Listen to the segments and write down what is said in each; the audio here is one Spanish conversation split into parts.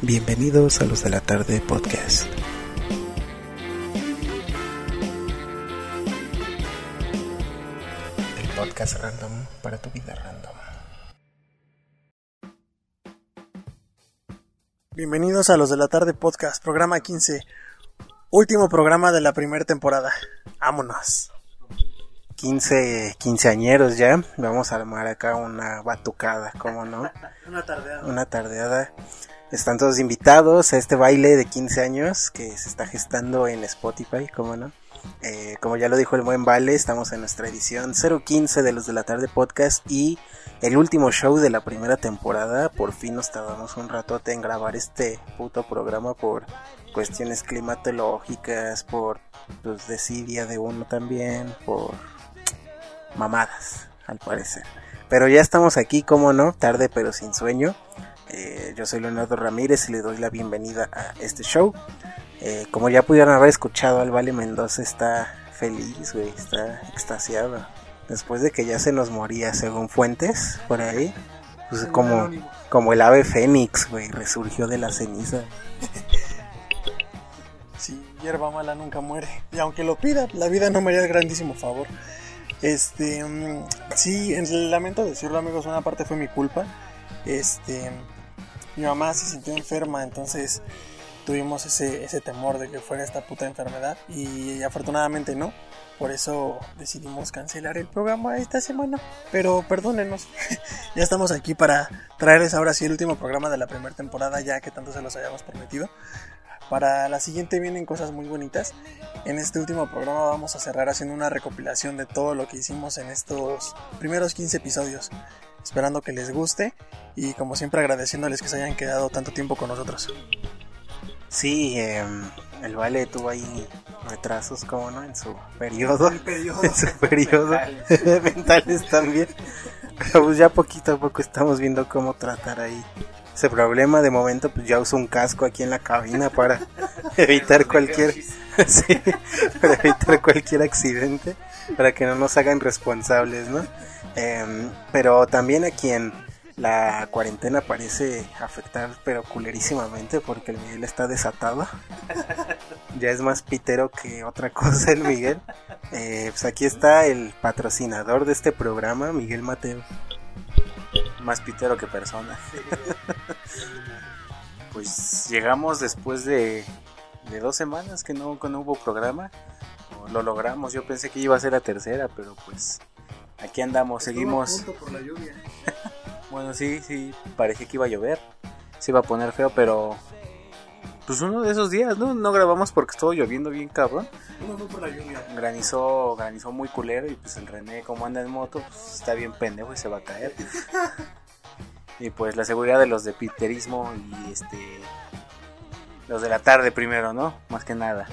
Bienvenidos a los de la tarde podcast. El podcast random para tu vida random. Bienvenidos a los de la tarde podcast, programa 15, último programa de la primera temporada. Vámonos. 15 quinceañeros ya. Vamos a armar acá una batucada, ¿cómo no? Una tardeada. Una tardeada. Están todos invitados a este baile de 15 años que se está gestando en Spotify, ¿cómo no? Eh, como ya lo dijo el buen Vale, estamos en nuestra edición 015 de los de la tarde podcast y el último show de la primera temporada. Por fin nos tardamos un ratote en grabar este puto programa por cuestiones climatológicas, por pues, desidia de uno también, por mamadas, al parecer. Pero ya estamos aquí, como no, tarde pero sin sueño. Eh, yo soy Leonardo Ramírez y le doy la bienvenida a este show. Eh, como ya pudieron haber escuchado, al Vale Mendoza está feliz, güey, está extasiado. Después de que ya se nos moría, según fuentes, por ahí. Pues como, como el ave fénix, güey, resurgió de la ceniza. Sí, hierba mala nunca muere. Y aunque lo pida, la vida no me haría el grandísimo favor. Este, mm, sí, en- lamento decirlo, amigos, una parte fue mi culpa. Este, mi mamá se sintió enferma, entonces tuvimos ese, ese temor de que fuera esta puta enfermedad. Y afortunadamente no. Por eso decidimos cancelar el programa esta semana. Pero perdónenos. ya estamos aquí para traerles ahora sí el último programa de la primera temporada, ya que tanto se los habíamos prometido. Para la siguiente vienen cosas muy bonitas. En este último programa vamos a cerrar haciendo una recopilación de todo lo que hicimos en estos primeros 15 episodios. Esperando que les guste y como siempre agradeciéndoles que se hayan quedado tanto tiempo con nosotros. Sí, em, el Vale tuvo ahí retrasos, como no, en su periodo. En su periodo. Mentales también. Pero pues ya poquito a poco estamos viendo cómo tratar ahí ese problema. De momento pues ya uso un casco aquí en la cabina para evitar cualquier... sí, para evitar cualquier accidente. Para que no nos hagan responsables, ¿no? Em, pero también a quien la cuarentena parece afectar pero culerísimamente porque el Miguel está desatado. ya es más pitero que otra cosa el Miguel. Eh, pues aquí está el patrocinador de este programa, Miguel Mateo. Más pitero que persona. pues llegamos después de, de dos semanas que no, que no hubo programa. Lo logramos, yo pensé que iba a ser la tercera, pero pues aquí andamos, seguimos. por la lluvia. Bueno, sí, sí, parecía que iba a llover. Se iba a poner feo, pero pues uno de esos días, ¿no? No grabamos porque estuvo lloviendo bien cabrón. No fue por la lluvia. Granizó, granizó muy culero y pues el René como anda en moto, pues está bien pendejo y se va a caer. y pues la seguridad de los de piterismo y este los de la tarde primero, ¿no? Más que nada.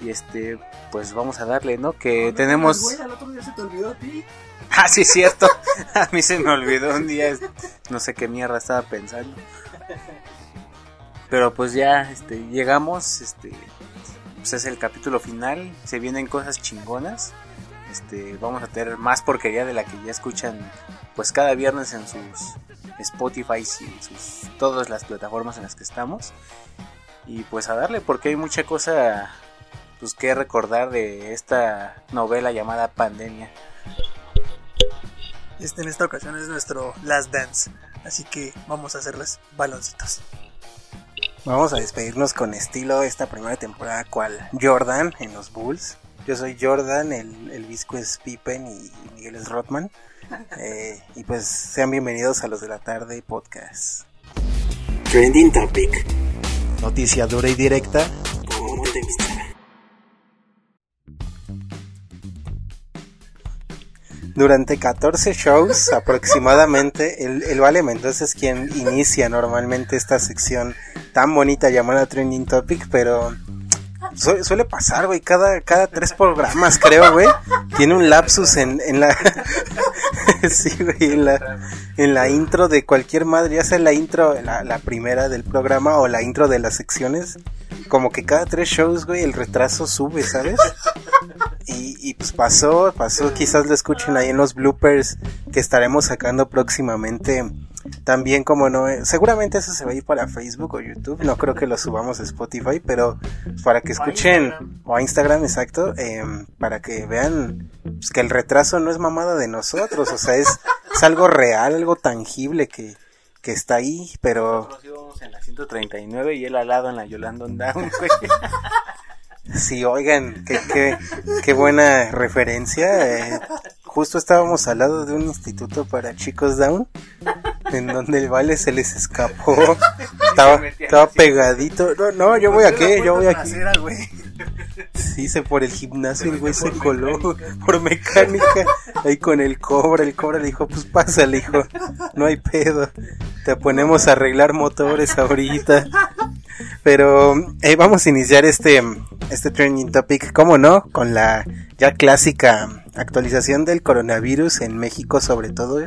Y este, pues vamos a darle, ¿no? Que tenemos Güey, al otro día se te olvidó a ti. Ah, sí, cierto. A mí se me olvidó un día. No sé qué mierda estaba pensando. Pero pues ya, este, llegamos. Este, pues es el capítulo final. Se vienen cosas chingonas. Este, vamos a tener más porquería de la que ya escuchan, pues cada viernes en sus Spotify y en sus todas las plataformas en las que estamos. Y pues a darle, porque hay mucha cosa, pues que recordar de esta novela llamada Pandemia. Este en esta ocasión es nuestro Last Dance. Así que vamos a hacerles baloncitos. Vamos a despedirnos con estilo esta primera temporada cual Jordan en los Bulls. Yo soy Jordan, el, el Visco es Pippen y Miguel es Rotman. Eh, y pues sean bienvenidos a los de la tarde podcast. Trending Topic. Noticia dura y directa. ¿Cómo te Durante 14 shows aproximadamente, el, el Vale Mendoza es quien inicia normalmente esta sección tan bonita llamada Trending Topic, pero su- suele pasar, güey, cada, cada tres programas, creo, güey, tiene un lapsus en, en la... sí, güey, en la, en la intro de cualquier madre, ya sea la intro, la, la primera del programa o la intro de las secciones, como que cada tres shows, güey, el retraso sube, ¿sabes? Y, y pues pasó, pasó, quizás lo escuchen ahí en los bloopers que estaremos sacando próximamente También como no, eh, seguramente eso se va a ir para Facebook o YouTube, no creo que lo subamos a Spotify, pero para que escuchen, o a Instagram, exacto, em, para que vean pues, que el retraso no es mamada de nosotros, o sea, es, es algo real, algo tangible que, que está ahí, pero... Nosotros íbamos en la 139 y él al lado en la Yolanda Down, güey. Sí, oigan, qué, qué, qué buena referencia. eh. Justo estábamos al lado de un instituto para chicos down, en donde el vale se les escapó. Estaba, estaba pegadito. No, no, yo voy aquí, yo voy aquí. Sí, se por el gimnasio el güey se coló por mecánica ahí con el cobra. El cobra le dijo, pues pásale, hijo, no hay pedo. Te ponemos a arreglar motores ahorita. Pero eh, vamos a iniciar este, este trending topic, ¿cómo no? Con la ya clásica actualización del coronavirus en México sobre todo.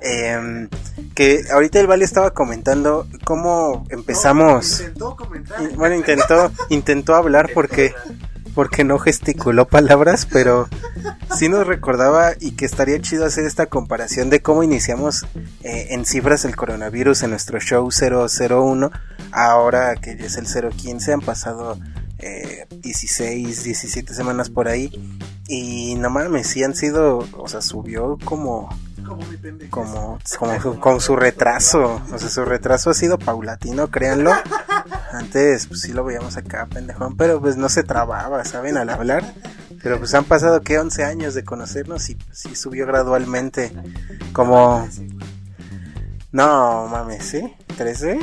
Eh, que ahorita el Vale estaba comentando cómo empezamos... Intentó comentar. Bueno, intentó, intentó hablar porque, porque no gesticuló palabras, pero sí nos recordaba y que estaría chido hacer esta comparación de cómo iniciamos eh, en cifras el coronavirus en nuestro show 001, ahora que es el 015, han pasado eh, 16, 17 semanas por ahí. Y no mames, sí han sido, o sea, subió como Como mi como, como su retraso. O sea, su retraso ha sido paulatino, créanlo. Antes, pues sí lo veíamos acá, pendejón, pero pues no se trababa, ¿saben? Al hablar. Pero pues han pasado, ¿qué? 11 años de conocernos y pues, sí subió gradualmente. Como... No, mames, ¿sí? ¿13?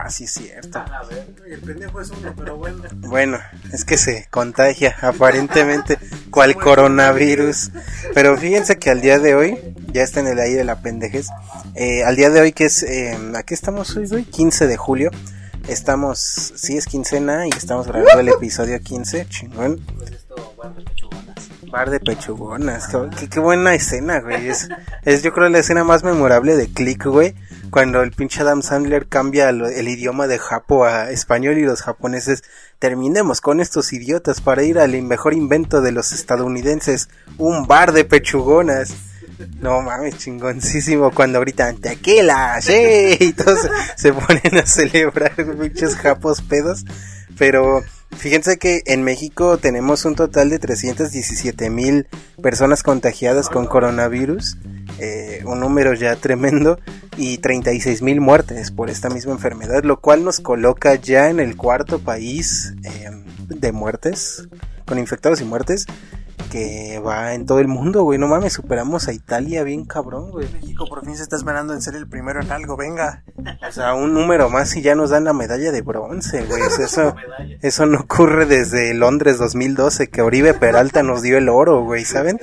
Ah, sí es cierto. A ver, el pendejo es uno, pero bueno. Bueno, es que se contagia aparentemente cual coronavirus. Pero fíjense que al día de hoy, ya está en el aire la pendejes. eh, al día de hoy que es, eh, ¿a qué estamos hoy, güey? 15 de julio. Estamos, sí es quincena y estamos grabando el episodio 15, chingón. Bar de pechugonas, qué, qué- buena escena, güey. Es, es yo creo la escena más memorable de Click, güey. Cuando el pinche Adam Sandler cambia lo- el idioma de Japo a español y los japoneses terminemos con estos idiotas para ir al mejor invento de los estadounidenses, un bar de pechugonas. No mames, chingoncísimo cuando gritan tequila, sí, y todos se, ponen a celebrar pinches japos pedos. Pero fíjense que en México tenemos un total de 317 mil personas contagiadas con coronavirus, eh, un número ya tremendo, y 36 mil muertes por esta misma enfermedad, lo cual nos coloca ya en el cuarto país eh, de muertes, con infectados y muertes, que va en todo el mundo, güey. No mames, superamos a Italia bien cabrón, güey. México por fin se está esperando en ser el primero en algo, venga. O sea, un número más y ya nos dan la medalla de bronce, güey. O sea, eso, eso no ocurre desde Londres 2012, que Oribe Peralta nos dio el oro, güey, ¿saben?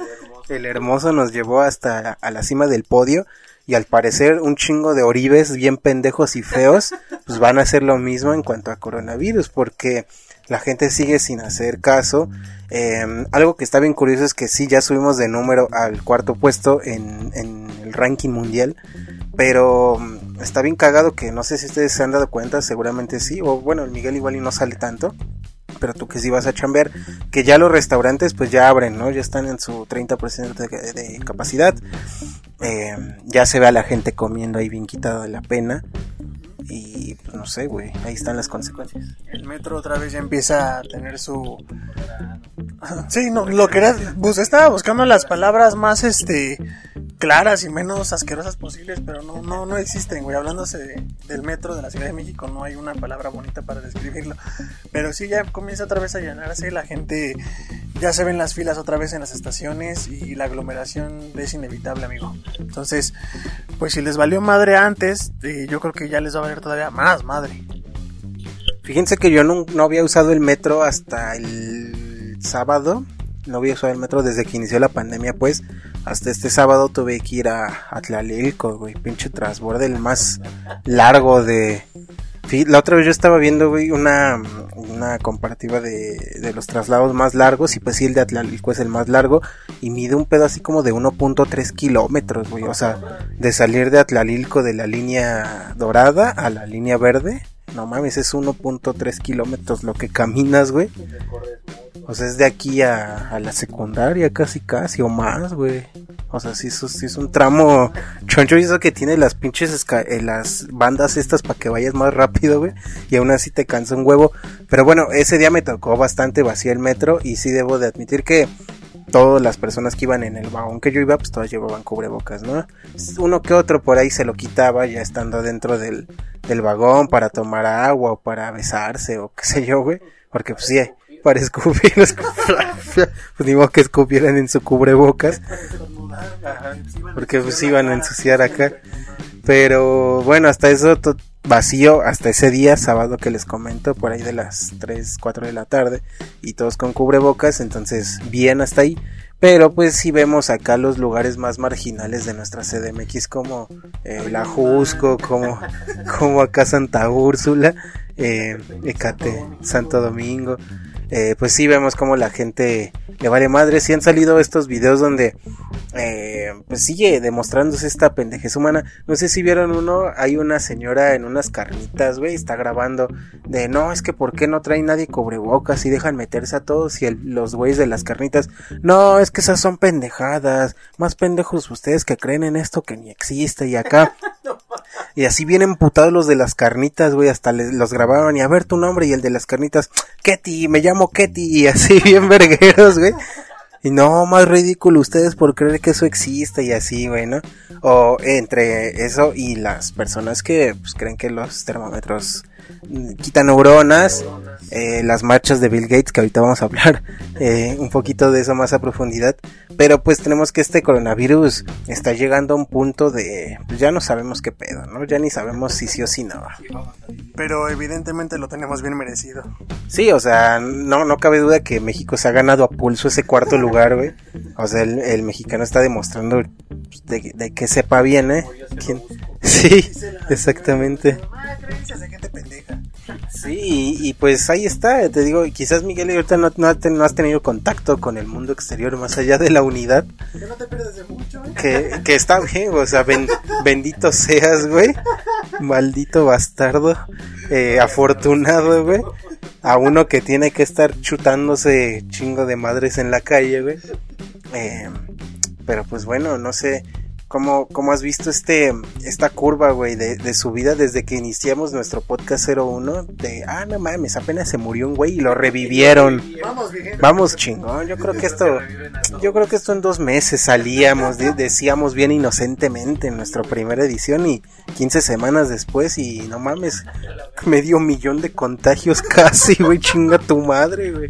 El hermoso nos llevó hasta a la cima del podio. Y al parecer un chingo de Oribes bien pendejos y feos, pues van a hacer lo mismo en cuanto a coronavirus, porque la gente sigue sin hacer caso. Eh, algo que está bien curioso es que sí, ya subimos de número al cuarto puesto en, el ranking mundial. Pero mm, está bien cagado que no sé si ustedes se han dado cuenta, seguramente sí. O bueno, el Miguel igual y no sale tanto. Pero tú que sí vas a chambear, que ya los restaurantes pues ya abren, ¿no? Ya están en su 30% de, de capacidad. Eh, ya se ve a la gente comiendo ahí bien quitada de la pena. Y pues no sé, güey, ahí están las consecuencias. El metro otra vez ya empieza a tener su... Sí, no, lo que era... Pues estaba buscando las palabras más, este... Claras y menos asquerosas posibles, pero no, no, no existen, güey. Hablándose de- del metro de la Ciudad de México, no hay una palabra bonita para describirlo. Pero sí, ya comienza otra vez a llenarse, la gente... Ya se ven las filas otra vez en las estaciones y la aglomeración es inevitable, amigo. Entonces, pues si les valió madre antes, eh, yo creo que ya les va a valer todavía más madre. Fíjense que yo no, no había usado el metro hasta el sábado. No había usado el metro desde que inició la pandemia, pues. Hasta este sábado tuve que ir a Atlalilco, güey. Pinche transborde, el más largo de... La otra vez yo estaba viendo, güey, una, una comparativa de, de los traslados más largos. Y pues sí, el de Atlalilco es el más largo. Y mide un pedo así como de 1.3 kilómetros, güey. O sea, de salir de Atlalilco de la línea dorada a la línea verde. No mames, es 1.3 kilómetros lo que caminas, güey. O sea, es de aquí a, la secundaria casi casi o más, güey. O sea, sí, eso, sí es un tramo choncho y eso que tiene las pinches eh, las bandas estas para que vayas más rápido, güey. Y aún así te cansa un huevo. Pero bueno, ese día me tocó bastante vacío el metro y sí debo de admitir que todas las personas que iban en el vagón que yo iba, pues todas llevaban cubrebocas, ¿no? Uno que otro por ahí se lo quitaba ya estando dentro del, del vagón para tomar agua o para besarse o qué sé yo, güey. Porque pues sí, para escupir, pues ni modo que escupieran en su cubrebocas. Porque pues iban a ensuciar acá. Pero bueno, hasta eso vacío, hasta ese día, sábado que les comento, por ahí de las 3, 4 de la tarde, y todos con cubrebocas, entonces bien hasta ahí. Pero pues si vemos acá los lugares más marginales de nuestra CDMX como eh, La Jusco, como, como acá Santa Úrsula, eh, Ecate, Santo Domingo. Eh, pues sí vemos como la gente le vale madre. Si han salido estos videos donde eh, pues sigue demostrándose esta pendejez humana. No sé si vieron uno, hay una señora en unas carnitas, güey, está grabando de no, es que por qué no trae nadie cubrebocas y dejan meterse a todos y el- los güeyes de las carnitas, no, es que esas son pendejadas, más pendejos ustedes que creen en esto que ni existe y acá. Y así vienen emputados los de las carnitas, güey, hasta les- los grababan y a ver tu nombre y el de las carnitas, Ketty, me llamo Ketty y así bien vergueros, güey. Y no, más ridículo ustedes por creer que eso existe y así, güey, ¿no? O entre eso y las personas que pues, creen que los termómetros quitan neuronas, eh, las marchas de Bill Gates, que ahorita vamos a hablar eh, un poquito de eso más a profundidad. Pero pues tenemos que este coronavirus está llegando a un punto de, pues ya no sabemos qué pedo, ¿no? Ya ni sabemos si sí o si no. Pero evidentemente lo tenemos bien merecido. Sí, o sea, no, no cabe duda que México se ha ganado a pulso ese cuarto lugar, güey. O sea, el, el mexicano está demostrando pues, de, de que sepa bien, ¿eh? ¿Quién? Sí, exactamente. Ah, creencias de gente pendeja. Sí, y, y pues ahí está, te digo, quizás Miguel ahorita no, no, no has tenido contacto con el mundo exterior más allá de la unidad, Que no te pierdes de mucho, ¿eh? que, que está bien, o sea, ben- bendito seas, güey, maldito bastardo, eh, afortunado, güey, a uno que tiene que estar chutándose chingo de madres en la calle, güey. Eh, pero pues bueno, no sé cómo, cómo has visto este esta curva, güey, de, de su vida desde que iniciamos nuestro podcast 01. De, ah, no mames, apenas se murió un güey y lo revivieron. Vamos, chingón. Yo creo que esto, yo creo que esto en dos meses salíamos, de- decíamos bien inocentemente en nuestra primera edición y 15 semanas después y no mames, medio millón de contagios casi, güey, chinga tu madre, güey.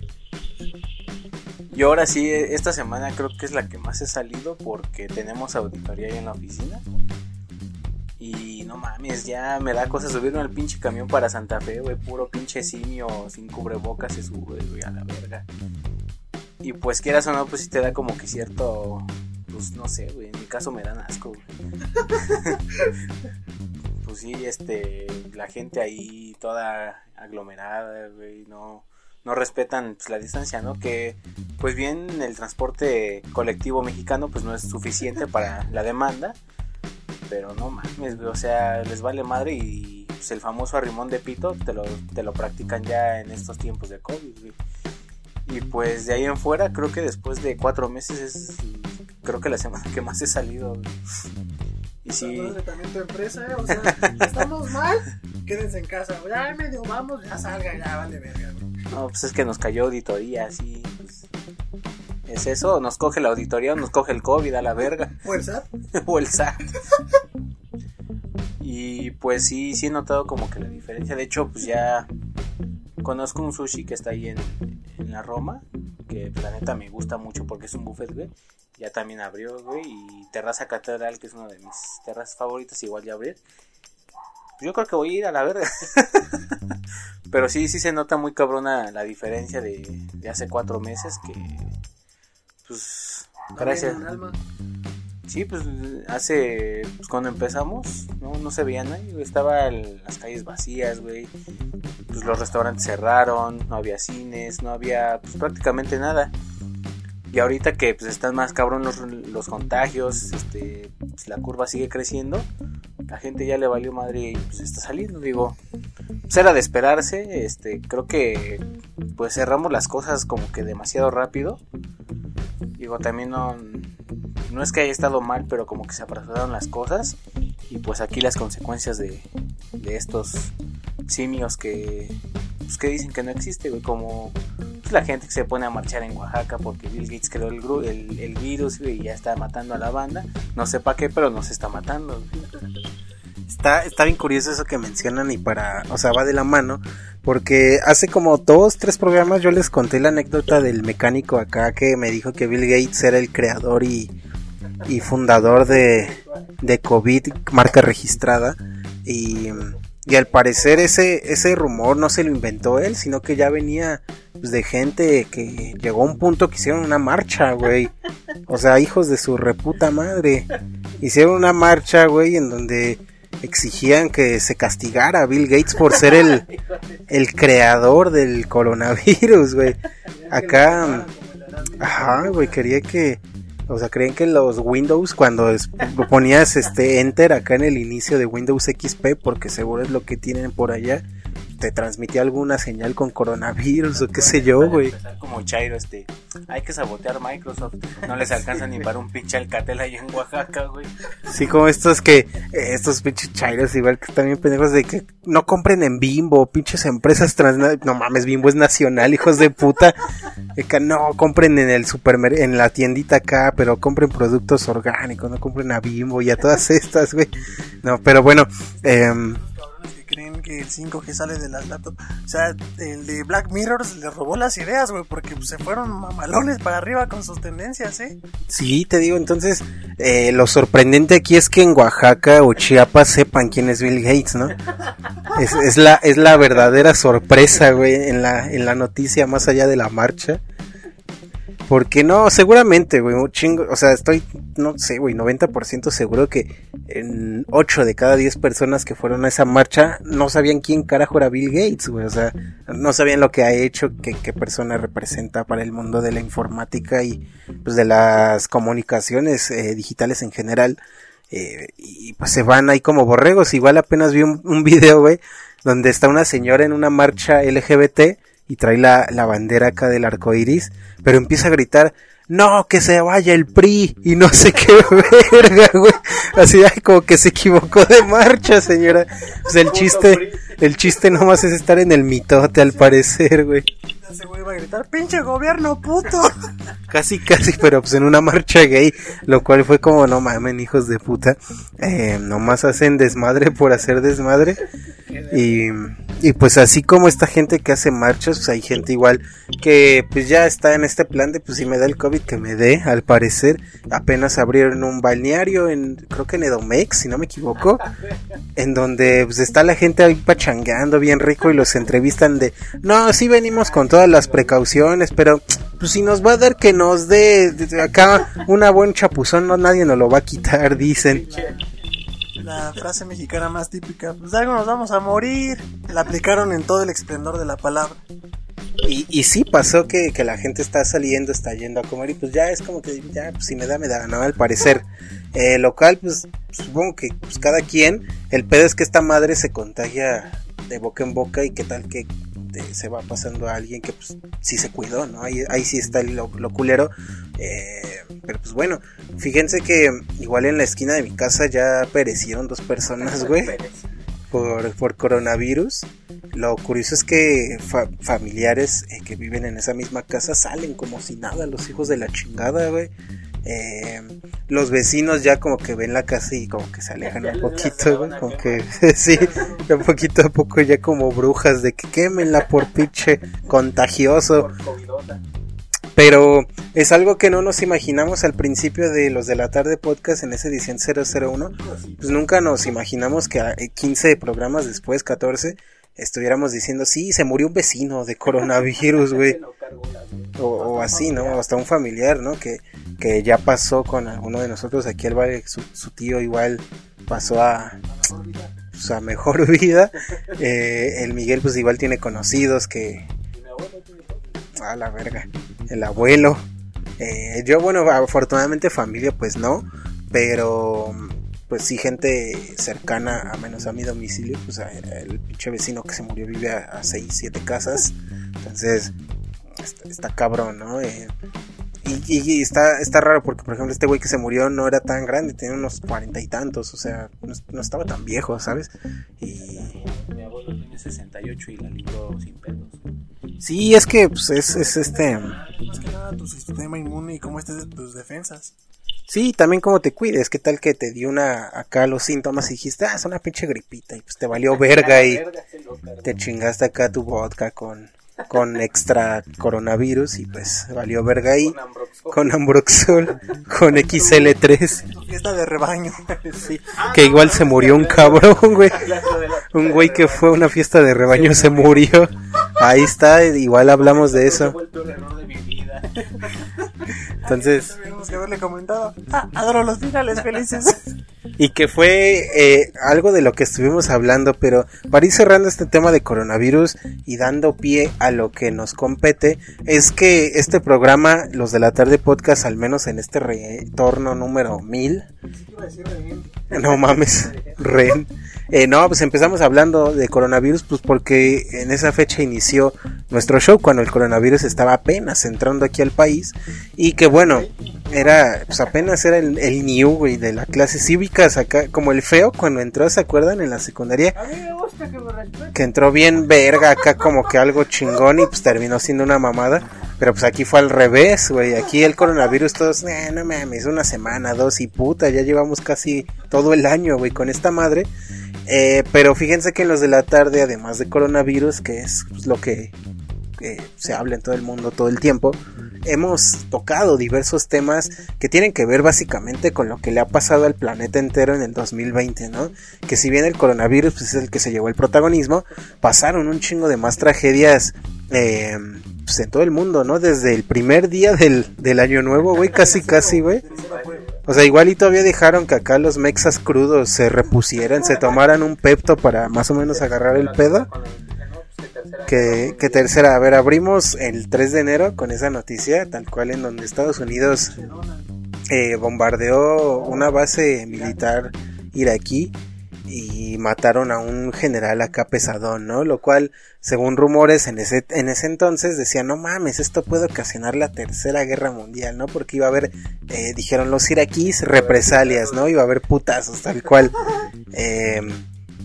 Yo ahora sí, esta semana creo que es la que más he salido porque tenemos auditoría ahí en la oficina. Y no mames, ya me da cosa subirme al pinche camión para Santa Fe, güey. Puro pinche simio sin cubrebocas se sube, güey, a la verga. Y pues quieras o no, pues sí te da como que cierto, pues no sé, güey. En mi caso me dan asco, güey. pues sí, este, la gente ahí toda aglomerada, güey, no no respetan pues, la distancia, ¿no? Que pues bien el transporte colectivo mexicano pues no es suficiente para la demanda, pero no mames, o sea, les vale madre y pues, el famoso arrimón de pito te lo, te lo practican ya en estos tiempos de COVID. Y pues de ahí en fuera creo que después de cuatro meses es creo que la semana que más he salido, güey. Y sí, también tu empresa, ¿eh? O sea, estamos mal, quédense en casa. Ya medio vamos, ya salga, ya vale verga. güey. no, pues es que nos cayó auditoría, así, pues, ¿Es eso? ¿Nos coge la auditoría o nos coge el COVID a la verga? Fuerza. o el SAT. Y pues sí, sí he notado como que la diferencia. De hecho, pues ya conozco un sushi que está ahí en, en la Roma, que la neta me gusta mucho porque es un buffet, güey. Ya también abrió, güey. Y Terraza Catedral, que es una de mis terrazas favoritas, igual ya abrió. Yo creo que voy a ir a la verga. Pero sí, sí se nota muy cabrona la diferencia de, de hace cuatro meses que... Pues... Gracias. Sí, pues hace, pues cuando empezamos, no, no se veía nadie, güey, estaban las calles vacías, güey, pues los restaurantes cerraron, no había cines, no había pues prácticamente nada. Y ahorita que pues están más cabrón los, los contagios, este, pues, la curva sigue creciendo, la gente ya le valió madre y pues está saliendo, digo, pues era de esperarse, este, creo que pues cerramos las cosas como que demasiado rápido. Digo, también no no es que haya estado mal, pero como que se apresuraron las cosas. Y pues aquí las consecuencias de, de estos simios que, pues, que dicen que no existe, como pues, la gente que se pone a marchar en Oaxaca porque Bill Gates creó el, el, el virus y ya está matando a la banda. No sé para qué, pero nos está matando. Está, está bien curioso eso que mencionan y para, o sea, va de la mano, porque hace como dos, tres programas yo les conté la anécdota del mecánico acá que me dijo que Bill Gates era el creador y, y fundador de, de COVID, marca registrada, y, y al parecer ese, ese rumor no se lo inventó él, sino que ya venía pues, de gente que llegó a un punto que hicieron una marcha, güey. O sea, hijos de su reputa madre. Hicieron una marcha, güey, en donde exigían que se castigara a Bill Gates por ser el, el creador del coronavirus, güey. Acá, ajá, güey, quería que, o sea, creen que los Windows cuando es- ponías este Enter acá en el inicio de Windows XP, porque seguro es lo que tienen por allá, te transmitía alguna señal con coronavirus o qué sé yo, güey. Como Chairo, este, hay que sabotear Microsoft. No les alcanza ni para un pinche Alcatel ahí en Oaxaca, güey. Sí, como estos que, eh, estos pinches chairos, igual que también pendejos de que no compren en Bimbo, pinches empresas trans, no mames, Bimbo es nacional, hijos de puta. Que no compren en el supermercado, en la tiendita acá, pero compren productos orgánicos, no compren a Bimbo y a todas estas, güey. No, pero bueno, em, que que el 5G sale de las laptops. O sea, el de Black Mirror le robó las ideas, güey, porque pues, se fueron mamalones para arriba con sus tendencias, ¿eh? sí, te digo, entonces, eh, lo sorprendente aquí es que en Oaxaca o Chiapas sepan quién es Bill Gates, ¿no? Es, es la, es la verdadera sorpresa, güey, en la, en la noticia más allá de la marcha. Porque no, seguramente, güey, un chingo, o sea, estoy, no sé, güey, 90% seguro que en 8 de cada 10 personas que fueron a esa marcha no sabían quién carajo era Bill Gates, güey, o sea, no sabían lo que ha hecho, qué, qué persona representa para el mundo de la informática y pues de las comunicaciones eh, digitales en general. Eh, y pues se van ahí como borregos. Igual apenas vi un, un video, güey, donde está una señora en una marcha LGBT y trae la, la bandera acá del arco iris, pero empieza a gritar, no, que se vaya el PRI y no sé qué verga, güey. Así ay, como que se equivocó de marcha, señora. Pues el chiste, el chiste nomás es estar en el mitote al parecer, güey. Ese güey va a gritar, pinche gobierno puto. Casi, casi, pero pues en una marcha gay, lo cual fue como, no mamen, hijos de puta, eh, nomás hacen desmadre por hacer desmadre. Y, y pues así como esta gente que hace marchas, pues hay gente igual que pues ya está en este plan de pues si me da el COVID que me dé, al parecer, apenas abrieron un balneario en, creo que en Edomex, si no me equivoco, en donde pues está la gente ahí pachangueando bien rico y los entrevistan de, no, sí venimos con todas las precauciones, pero pues si nos va a dar que nos dé acá una buen chapuzón, no nadie nos lo va a quitar, dicen. La frase mexicana más típica, pues algo nos vamos a morir. La aplicaron en todo el esplendor de la palabra. Y, y sí pasó que, que la gente está saliendo, está yendo a comer y pues ya es como que ya, pues si me da, me da, ¿no? Al parecer. Eh, local, pues supongo que pues, cada quien, el pedo es que esta madre se contagia de boca en boca y qué tal que se va pasando a alguien que pues sí se cuidó, ¿no? Ahí, ahí sí está lo, lo culero. Eh, pero pues bueno, fíjense que igual en la esquina de mi casa ya perecieron dos personas, güey por, por coronavirus. Lo curioso es que fa- familiares eh, que viven en esa misma casa salen como si nada, los hijos de la chingada, güey. Eh, los vecinos ya como que ven la casa y como que se alejan un poquito, güey. Como que, sí, un poquito a poco ya como brujas de que quémenla por pinche contagioso. Pero es algo que no nos imaginamos al principio de los de la tarde podcast en esa edición 001. Pues nunca nos imaginamos que a- eh, 15 programas después, 14, estuviéramos diciendo, sí, se murió un vecino de coronavirus, güey. O, o así, ¿no? O hasta un familiar, ¿no? Que, que ya pasó con alguno de nosotros aquí al valle, su, su tío igual pasó a, pues, a mejor vida. Eh, el Miguel pues igual tiene conocidos que... A la verga. El abuelo. Eh, yo, bueno, afortunadamente familia pues no. Pero pues sí gente cercana a menos a mi domicilio. Pues el pinche vecino que se murió vive a 6, 7 casas. Entonces está, está cabrón, ¿no? Eh, Y, y, está, está raro porque, por ejemplo, este güey que se murió no era tan grande, tenía unos cuarenta y tantos, o sea, no, no, estaba tan viejo, ¿sabes? Y... Mi abuelo tiene 68 y la libró sin pedos. Sí, es que pues, es, es este... Es que nada, tu sistema inmune y cómo estés tus defensas. Sí, también cómo te cuides, qué tal que te dio una acá los síntomas y dijiste, ah, es una pinche gripita y pues te valió verga y te chingaste acá tu vodka con con extra coronavirus y pues valió verga ahí con Ambroxol, con XL3. Fiesta de rebaño. Sí, que igual se murió un cabrón, güey. Un güey que fue a una fiesta de rebaño se murió. Ahí está, igual hablamos de eso. Entonces. Tenemos que haberle comentado. Ah, adoro los finales felices. Y que fue eh, algo de lo que estuvimos hablando, pero para ir cerrando este tema de coronavirus y dando pie a lo que nos compete, es que este programa, los de la tarde podcast, al menos en este retorno número 1000. No mames, ren. Eh, no, pues empezamos hablando de coronavirus, pues porque en esa fecha inició nuestro show cuando el coronavirus estaba apenas entrando aquí al país y que bueno, era, pues apenas era el, el new, güey, de la clase cívicas acá, como el feo cuando entró, ¿se acuerdan? En la secundaria. A mí me gusta que me Que entró bien verga acá como que algo chingón y pues terminó siendo una mamada. Pero pues aquí fue al revés, güey. Aquí el coronavirus todos, eh, no mames, una semana, dos y puta, ya llevamos casi todo el año, güey, con esta madre. Eh, pero fíjense que en los de la tarde, además de coronavirus, que es pues, lo que se habla en todo el mundo todo el tiempo, hemos tocado diversos temas que tienen que ver básicamente con lo que le ha pasado al planeta entero en el 2020, ¿no? Que si bien el coronavirus pues, es el que se llevó el protagonismo, pasaron un chingo de más tragedias eh, pues, en todo el mundo, ¿no? Desde el primer día del, del año nuevo, güey, casi, casi, güey. O sea, igual y todavía dejaron que acá los mexas crudos se repusieran, se tomaran un pepto para más o menos agarrar el pedo. Que, que tercera, a ver, abrimos el 3 de enero con esa noticia, tal cual en donde Estados Unidos eh, bombardeó una base militar iraquí y mataron a un general acá pesadón, ¿no? Lo cual, según rumores en ese, en ese entonces, decían, no mames, esto puede ocasionar la tercera guerra mundial, ¿no? Porque iba a haber, eh, dijeron los iraquíes, represalias, ¿no? Iba a haber putazos, tal cual. Eh,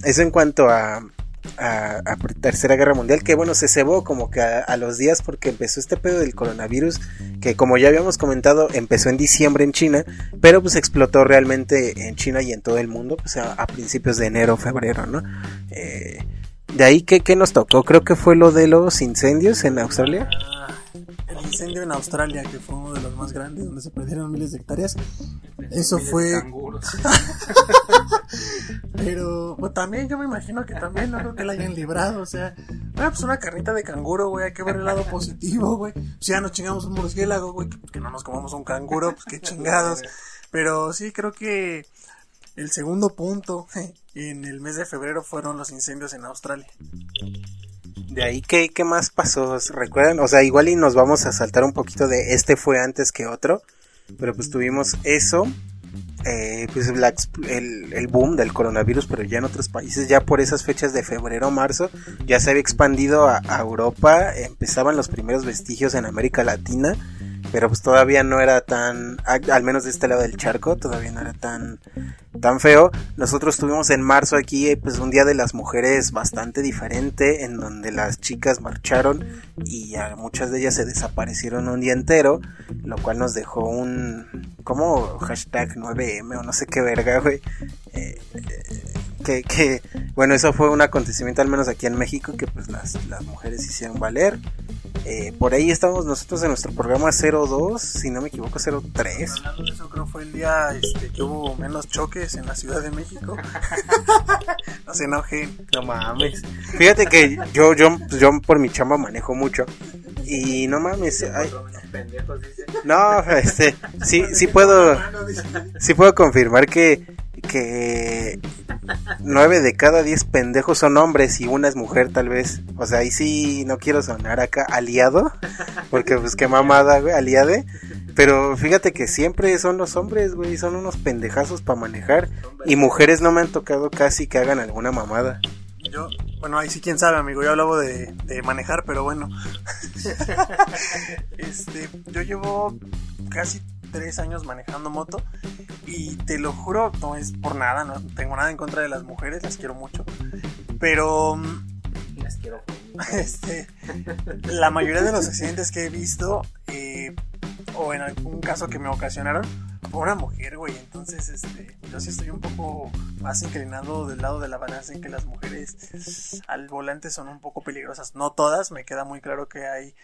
eso en cuanto a, a, Tercera Guerra Mundial, que bueno, se cebó como que a, los días porque empezó este pedo del coronavirus, que como ya habíamos comentado, empezó en diciembre en China, pero pues explotó realmente en China y en todo el mundo, pues a, principios de enero, febrero, ¿no? Eh, de ahí, ¿qué, ¿qué nos tocó? Creo que fue lo de los incendios en Australia. Ah, el incendio en Australia, que fue uno de los más grandes, donde se perdieron miles de hectáreas. Eso fue. Pero pues, también yo me imagino que también no creo que la hayan librado. O sea, bueno, pues una carnita de canguro, güey. Hay que ver el lado positivo, güey. Si ya nos chingamos un murciélago, güey. Que no nos comamos un canguro, pues qué chingados. Pero sí, creo que el segundo punto en el mes de febrero fueron los incendios en Australia. De ahí, ¿qué, ¿qué más pasó? ¿Recuerdan? O sea, igual y nos vamos a saltar un poquito de este fue antes que otro. Pero pues tuvimos eso. Eh, pues el, el, boom del coronavirus, pero ya en otros países, ya por esas fechas de febrero, marzo, ya se había expandido a Europa, empezaban los primeros vestigios en América Latina pero pues todavía no era tan, al menos de este lado del charco, todavía no era tan, tan feo. Nosotros tuvimos en marzo aquí pues un día de las mujeres bastante diferente, en donde las chicas marcharon y muchas de ellas se desaparecieron un día entero, lo cual nos dejó un, como hashtag 9M o no sé qué verga, güey. Eh, que, que, bueno, eso fue un acontecimiento al menos aquí en México que pues las, las mujeres hicieron valer. Eh, por ahí estamos nosotros en nuestro programa 02, si no me equivoco, 03. Hablando de eso, creo fue el día este, que hubo menos choques en la Ciudad de México. no se enojen. No mames. Fíjate que yo, yo, yo por mi chamba manejo mucho. Y no mames. no, este, sí, sí puedo, sí puedo confirmar que, que nueve de cada diez pendejos son hombres y una es mujer tal vez. O sea, ahí sí no quiero sonar acá aliado, porque pues qué mamada, güey, aliade. Pero fíjate que siempre son los hombres, güey, son unos pendejazos para manejar. Y mujeres no me han tocado casi que hagan alguna mamada. Yo, Bueno, ahí sí, quién sabe, amigo. Yo hablaba de, de manejar, pero bueno. este, yo llevo casi tres años manejando moto y te lo juro, no es por nada, no tengo nada en contra de las mujeres, las quiero mucho, pero Las quiero. este, la mayoría de los accidentes que he visto eh, o en algún caso que me ocasionaron fue una mujer, güey. Entonces, este, yo sí estoy un poco más inclinado del lado de la balanza en que las mujeres al volante son un poco peligrosas. No todas, me queda muy claro que hay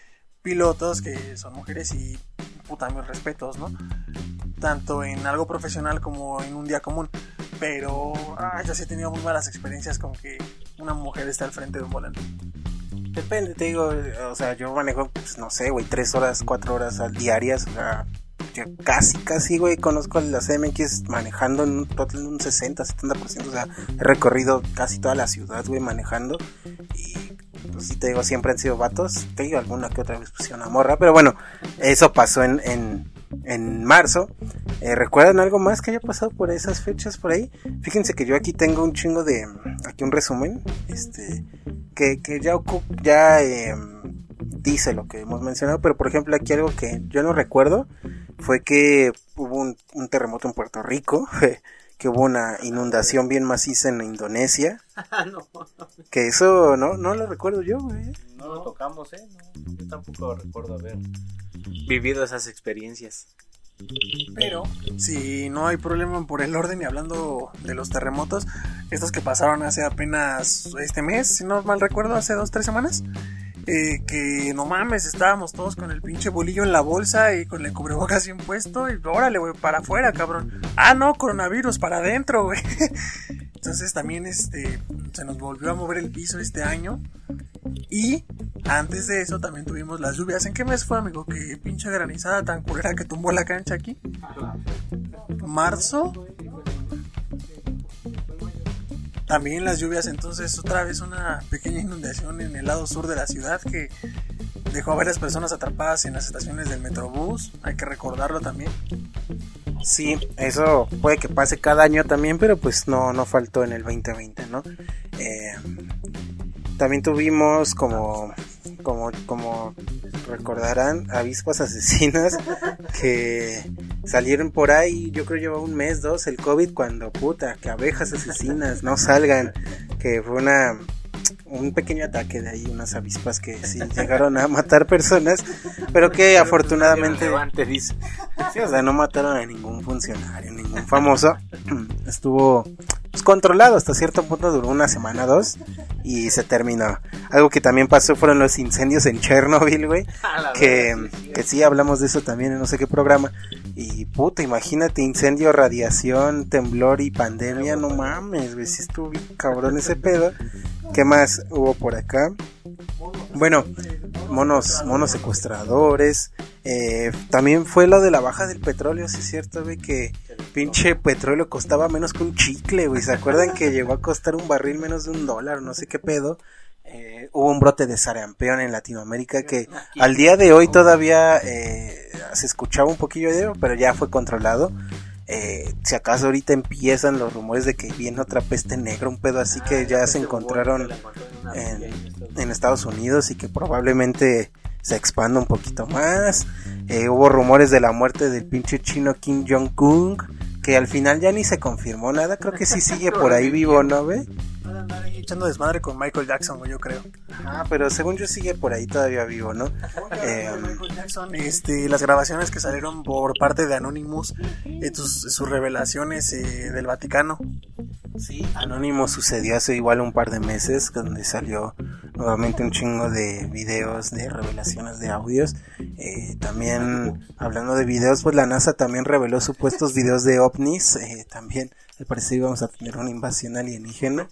pilotos que son mujeres y puta mis respetos, ¿no? Tanto en algo profesional como en un día común. Pero ah, yo sí he tenido muy malas experiencias con que una mujer esté al frente de un volante. Depende, te digo, o sea, yo manejo, pues, no sé, güey, tres horas, cuatro horas diarias, o sea, yo casi, casi, güey, conozco la CMX manejando en un total un 60, 70%, o sea, he recorrido casi toda la ciudad, güey, manejando, y pues te digo, siempre han sido vatos, te digo, alguna que otra vez pusieron una morra, pero bueno, eso pasó en, en, en marzo. Eh, ¿Recuerdan algo más que haya pasado por esas fechas por ahí? Fíjense que yo aquí tengo un chingo de, aquí un resumen, este, que, que ya, ya eh, dice lo que hemos mencionado, pero por ejemplo aquí algo que yo no recuerdo fue que hubo un, un terremoto en Puerto Rico, que hubo una inundación bien maciza en Indonesia, no, que eso no, no lo recuerdo yo, güey. no lo tocamos, ¿eh? No, yo tampoco recuerdo haber vivido esas experiencias. Pero si no hay problema por el orden y hablando de los terremotos, estos que pasaron hace apenas este mes, si no mal recuerdo, hace dos, tres semanas, eh, que no mames, estábamos todos con el pinche bolillo en la bolsa y con el cubrebocas bien puesto y órale, güey, para afuera, cabrón. Ah, no, coronavirus, para adentro, güey. Entonces también este, se nos volvió a mover el piso este año. Y antes de eso también tuvimos las lluvias. ¿En qué mes fue, amigo? Que pinche granizada tan culera que tumbó la cancha aquí. Marzo. También las lluvias, entonces otra vez una pequeña inundación en el lado sur de la ciudad que dejó a varias personas atrapadas en las estaciones del Metrobús. Hay que recordarlo también. Sí, eso puede que pase cada año también, pero pues no, no faltó en el 2020, ¿no? Eh, también tuvimos como, como, como recordarán, avispas asesinas que salieron por ahí, yo creo lleva un mes, dos, el COVID, cuando puta, que abejas asesinas no salgan, que fue una un pequeño ataque de ahí, unas avispas que sí llegaron a matar personas, pero que afortunadamente... Sí, o sea, no mataron a ningún funcionario, ningún famoso. Estuvo pues, controlado hasta cierto punto, duró una semana, dos, y se terminó. Algo que también pasó fueron los incendios en Chernobyl, güey. Que, que sí, hablamos de eso también en no sé qué programa. Y puta, imagínate, incendio, radiación, temblor y pandemia, no mames, güey, sí estuvo cabrón ese pedo. ¿Qué más hubo por acá? Bueno, monos, monos secuestradores. eh, también fue lo de la baja del petróleo, sí es cierto, güey, que pinche petróleo costaba menos que un chicle, güey. ¿Se acuerdan que llegó a costar un barril menos de un dólar, no sé qué pedo? Eh, hubo un brote de sarampión en Latinoamérica que al día de hoy todavía eh, se escuchaba un poquillo de pero ya fue controlado. Eh, si acaso ahorita empiezan los rumores de que viene otra peste negra, un pedo así que ya se encontraron en, en Estados Unidos y que probablemente se expanda un poquito más. Eh, hubo rumores de la muerte del pinche chino Kim Jong-un, que al final ya ni se confirmó nada. Creo que sí sigue por ahí vivo, ¿no, ve? Andar ahí echando desmadre con Michael Jackson, yo creo. Ah, pero según yo sigue por ahí todavía vivo, ¿no? Eh, Michael Jackson, este, las grabaciones que salieron por parte de Anonymous, eh, sus, sus revelaciones eh, del Vaticano. Sí, Anónimo sucedió hace igual un par de meses, donde salió nuevamente un chingo de videos, de revelaciones de audios. Eh, también, hablando de videos, pues la NASA también reveló supuestos videos de ovnis. eh, también, al parecer íbamos a tener una invasión alienígena.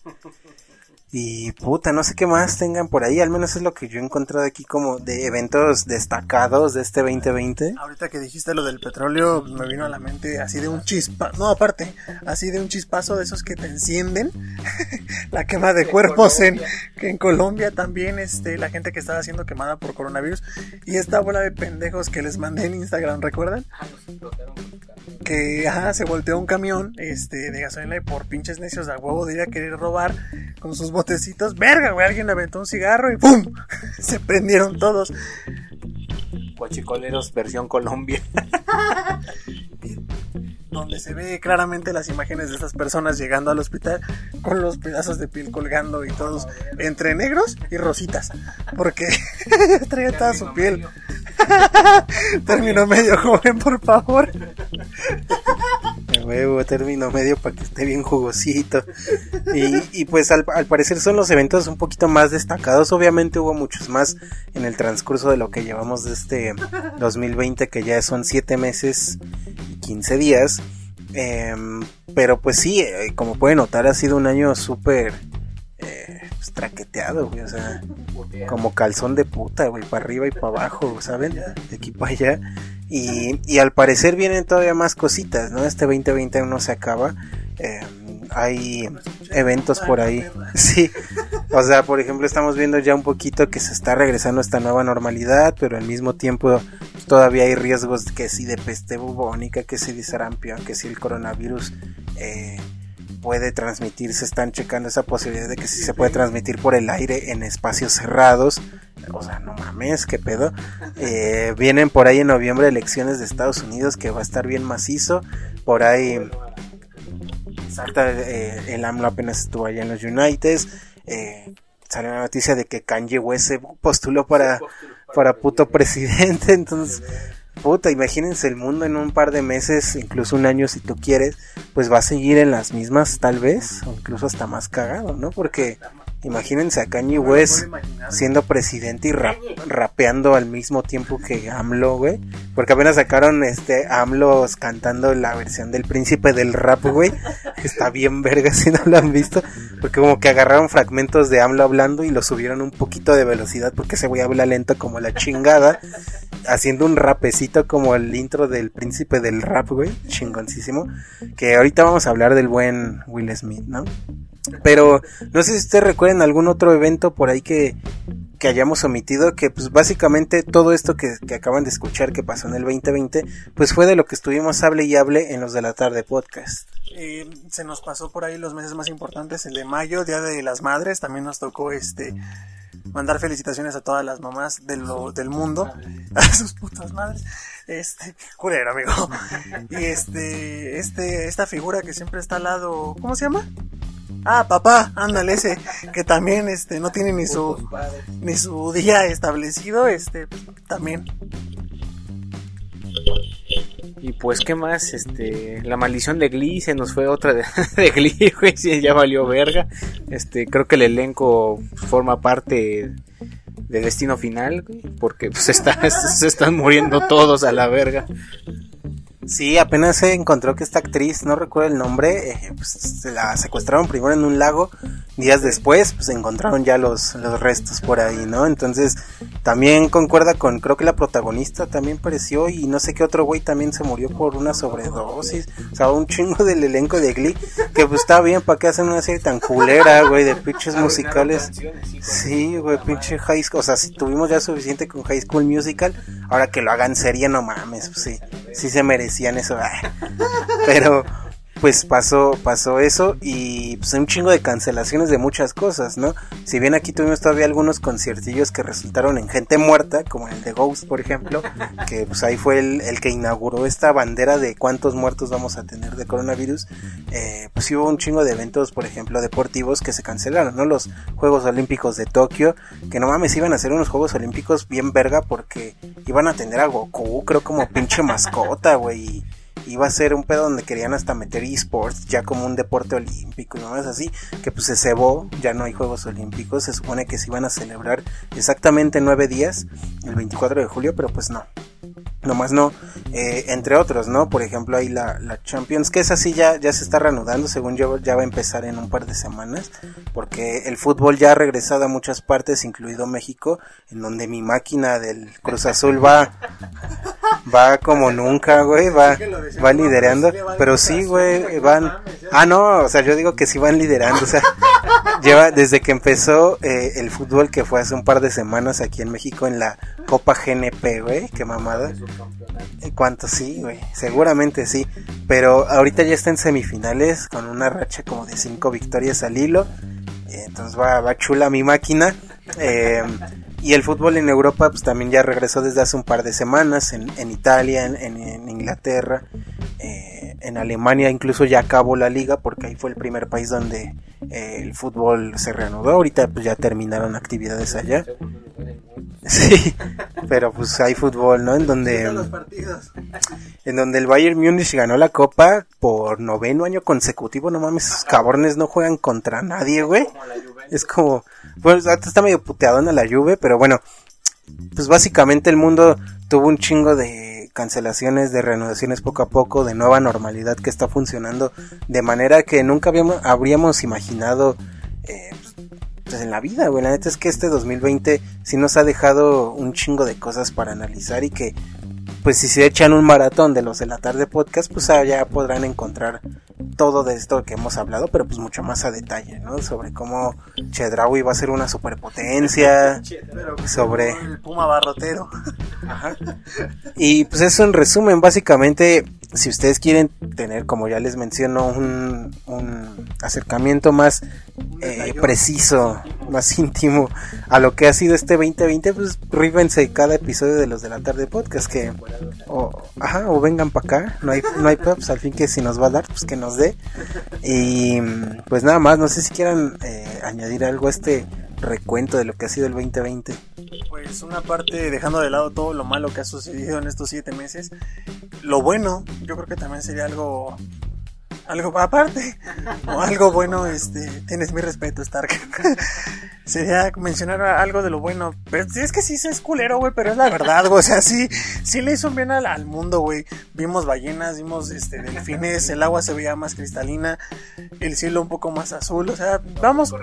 Y puta, no sé qué más tengan por ahí, al menos es lo que yo he encontrado aquí como de eventos destacados de este 2020. Ahorita que dijiste lo del petróleo, me vino a la mente así de un chispa, no aparte, así de un chispazo de esos que te encienden, la quema de cuerpos en, que en Colombia también, este, la gente que estaba siendo quemada por coronavirus y esta bola de pendejos que les mandé en Instagram, ¿recuerdan? que ajá, se volteó un camión este, de gasolina y por pinches necios a huevo de ir a querer robar con sus botecitos. Verga, güey, alguien aventó un cigarro y ¡pum! Se prendieron todos. Guachicoleros versión Colombia. donde se ve claramente las imágenes de estas personas llegando al hospital con los pedazos de piel colgando y todos entre negros y rositas, porque traía toda su piel. Término medio joven, por favor. huevo, término medio para que esté bien jugosito. Y, y pues al, al, parecer son los eventos un poquito más destacados. Obviamente hubo muchos más en el transcurso de lo que llevamos de este 2020, que ya son 7 meses y 15 días. Eh, pero pues sí, eh, como pueden notar, ha sido un año súper pues, traqueteado, güey. O sea, como calzón de puta, güey, para arriba y para abajo, ¿saben? De aquí para allá. Y, y, al parecer vienen todavía más cositas, ¿no? Este 2020 no se acaba. Eh, hay eventos por ahí. Sí. O sea, por ejemplo, estamos viendo ya un poquito que se está regresando a esta nueva normalidad, pero al mismo tiempo todavía hay riesgos que si de peste bubónica, que si de sarampión, que si el coronavirus eh, puede transmitirse, están checando esa posibilidad de que si se puede transmitir por el aire en espacios cerrados. O sea, no mames, qué pedo. Eh, vienen por ahí en noviembre elecciones de Estados Unidos que va a estar bien macizo. Por ahí Salta, eh, el AMLO apenas estuvo allá en los United. Eh, sale la noticia de que Kanye West se postuló para, para puto presidente. Entonces, puta, imagínense el mundo en un par de meses, incluso un año si tú quieres, pues va a seguir en las mismas tal vez, o incluso hasta más cagado, ¿no? Porque Imagínense a Kanye West siendo presidente y rapeando al mismo tiempo que AMLO, güey. Porque apenas sacaron este AMLO cantando la versión del príncipe del rap, güey. Está bien verga si no lo han visto. Porque como que agarraron fragmentos de AMLO hablando y lo subieron un poquito de velocidad porque ese güey habla lento como la chingada. Haciendo un rapecito como el intro del príncipe del rap, güey. Chingoncísimo. Que ahorita vamos a hablar del buen Will Smith, ¿no? Pero no sé si ustedes recuerdan algún otro evento por ahí que, que hayamos omitido, que pues básicamente todo esto que, que, acaban de escuchar que pasó en el 2020, pues fue de lo que estuvimos hable y hable en los de la tarde podcast. Eh, se nos pasó por ahí los meses más importantes, el de mayo, Día de las Madres, también nos tocó este mandar felicitaciones a todas las mamás de del mundo, a sus putas madres. Este, culero, amigo. Y este, este, esta figura que siempre está al lado, ¿cómo se llama? Ah, papá, ándale ese, que también este no tiene ni su ni su día establecido, este también. Y pues qué más, este, la maldición de Glee se nos fue otra de, de Glee, güey, ya valió verga. Este, creo que el elenco forma parte de Destino Final, porque pues se están muriendo todos a la verga. Sí, apenas se encontró que esta actriz, no recuerdo el nombre, eh, pues, se la secuestraron primero en un lago, días después, pues encontraron ya los, los restos por ahí, ¿no? Entonces, también concuerda con, creo que la protagonista también pareció y no sé qué otro güey también se murió por una sobredosis, o sea, un chingo del elenco de Glee, que pues está bien, ¿para qué hacen una serie tan culera, güey, de pinches musicales? Sí, güey, pinche high school, o sea, si tuvimos ya suficiente con High School Musical, ahora que lo hagan serie, no mames, pues sí, sí se merece decían eso. Pero pues pasó, pasó eso y pues un chingo de cancelaciones de muchas cosas, ¿no? Si bien aquí tuvimos todavía algunos conciertillos que resultaron en gente muerta, como el de Ghost, por ejemplo, que pues ahí fue el, el que inauguró esta bandera de cuántos muertos vamos a tener de coronavirus, eh, pues hubo un chingo de eventos, por ejemplo, deportivos que se cancelaron, ¿no? Los Juegos Olímpicos de Tokio, que no mames, iban a ser unos Juegos Olímpicos bien verga porque iban a tener a Goku, creo como pinche mascota, güey iba a ser un pedo donde querían hasta meter esports ya como un deporte olímpico y más así, que pues se cebó, ya no hay Juegos Olímpicos, se supone que se iban a celebrar exactamente nueve días, el 24 de julio, pero pues no, nomás no, eh, entre otros, ¿no? Por ejemplo, ahí la, la Champions, que es así ya, ya se está reanudando, según yo, ya va a empezar en un par de semanas, porque el fútbol ya ha regresado a muchas partes, incluido México, en donde mi máquina del Cruz Azul va, va como nunca, güey, va, va liderando, pero sí, güey, van, ah, no, o sea, yo digo que sí van liderando, o sea, lleva, desde que empezó eh, el fútbol, que fue hace un par de semanas aquí en México, en la Copa GNP, güey, qué mamada. ¿Cuánto sí, güey? Seguramente sí. Pero ahorita ya está en semifinales con una racha como de cinco victorias al hilo. Entonces va, chula mi máquina. Eh, y el fútbol en Europa pues también ya regresó desde hace un par de semanas, en, en Italia, en, en Inglaterra, eh, en Alemania incluso ya acabó la liga porque ahí fue el primer país donde eh, el fútbol se reanudó, ahorita pues ya terminaron actividades allá. Sí, pero pues hay fútbol, ¿no? En donde en donde el Bayern Múnich ganó la copa por noveno año consecutivo, no mames, esos cabrones no juegan contra nadie, güey. Es como, pues está medio puteadona la Juve, pero bueno, pues básicamente el mundo tuvo un chingo de cancelaciones, de reanudaciones poco a poco, de nueva normalidad que está funcionando de manera que nunca habíamos, habríamos imaginado eh, pues en la vida, güey. La neta es que este 2020 sí nos ha dejado un chingo de cosas para analizar y que pues si se echan un maratón de los de la tarde podcast, pues ya podrán encontrar todo de esto que hemos hablado, pero pues mucho más a detalle, ¿no? Sobre cómo Chedraui va a ser una superpotencia, sobre el Puma Barrotero. Ajá. Y pues eso en resumen, básicamente, si ustedes quieren tener, como ya les menciono, un, un acercamiento más eh, preciso, más íntimo a lo que ha sido este 2020, pues rívense cada episodio de los de la tarde podcast que o, ajá, o vengan para acá, no hay no hay pues al fin que si nos va a dar, pues que nos dé. Y pues nada más, no sé si quieran eh, añadir algo a este recuento de lo que ha sido el 2020. Pues una parte, dejando de lado todo lo malo que ha sucedido en estos siete meses, lo bueno, yo creo que también sería algo algo aparte o algo bueno este tienes mi respeto Stark sería mencionar algo de lo bueno pero es que sí es culero güey pero es la verdad güey o sea sí sí le hizo bien al, al mundo güey vimos ballenas vimos este delfines el agua se veía más cristalina el cielo un poco más azul o sea vamos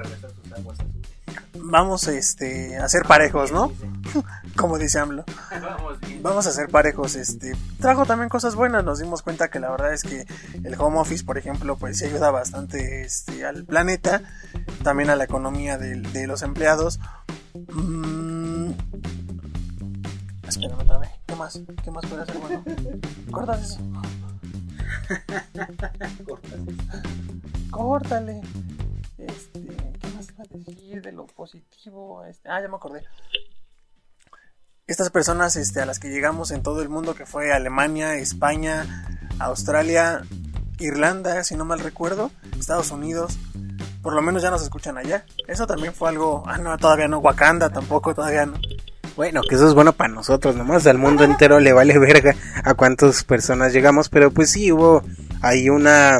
vamos este a ser parejos no como dice AMLO. Vamos a ser parejos este trajo también cosas buenas nos dimos cuenta que la verdad es que el home office por ejemplo pues sí ayuda bastante este, al planeta también a la economía de, de los empleados. Mm. espérame otra vez qué más qué más puede ser bueno cortas eso. Córtale. Este qué más de lo positivo este, ah ya me acordé estas personas este, a las que llegamos en todo el mundo, que fue Alemania, España, Australia, Irlanda, si no mal recuerdo, Estados Unidos, por lo menos ya nos escuchan allá. Eso también fue algo, ah, no, todavía no, Wakanda tampoco, todavía no. Bueno, que eso es bueno para nosotros, nomás al mundo entero le vale verga a cuántas personas llegamos, pero pues sí hubo ahí una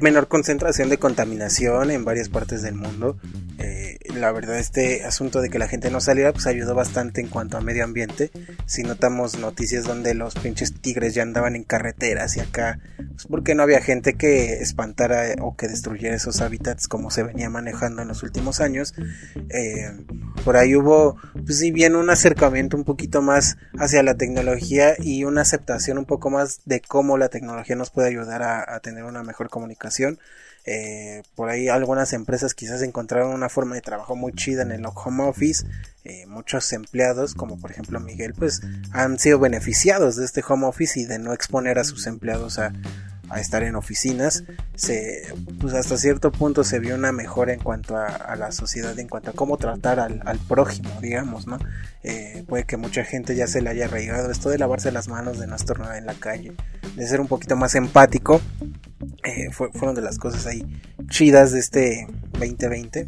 menor concentración de contaminación en varias partes del mundo. Eh, la verdad este asunto de que la gente no saliera pues ayudó bastante en cuanto a medio ambiente. Si notamos noticias donde los pinches tigres ya andaban en carreteras y acá, pues porque no había gente que espantara o que destruyera esos hábitats como se venía manejando en los últimos años. Eh, por ahí hubo, pues si bien un acercamiento un poquito más hacia la tecnología y una aceptación un poco más de cómo la tecnología nos puede ayudar a, a tener una mejor comunicación. Eh, por ahí algunas empresas quizás encontraron una forma de trabajo muy chida en el home office. Eh, muchos empleados, como por ejemplo Miguel, pues han sido beneficiados de este home office y de no exponer a sus empleados a, estar en oficinas, se, pues hasta cierto punto se vio una mejora en cuanto a, la sociedad, en cuanto a cómo tratar al, al prójimo, digamos, ¿no? Eh, puede que mucha gente ya se le haya arraigado esto de lavarse las manos, de no estornudar en la calle, de ser un poquito más empático, eh, fue, fueron de las cosas ahí chidas de este 2020,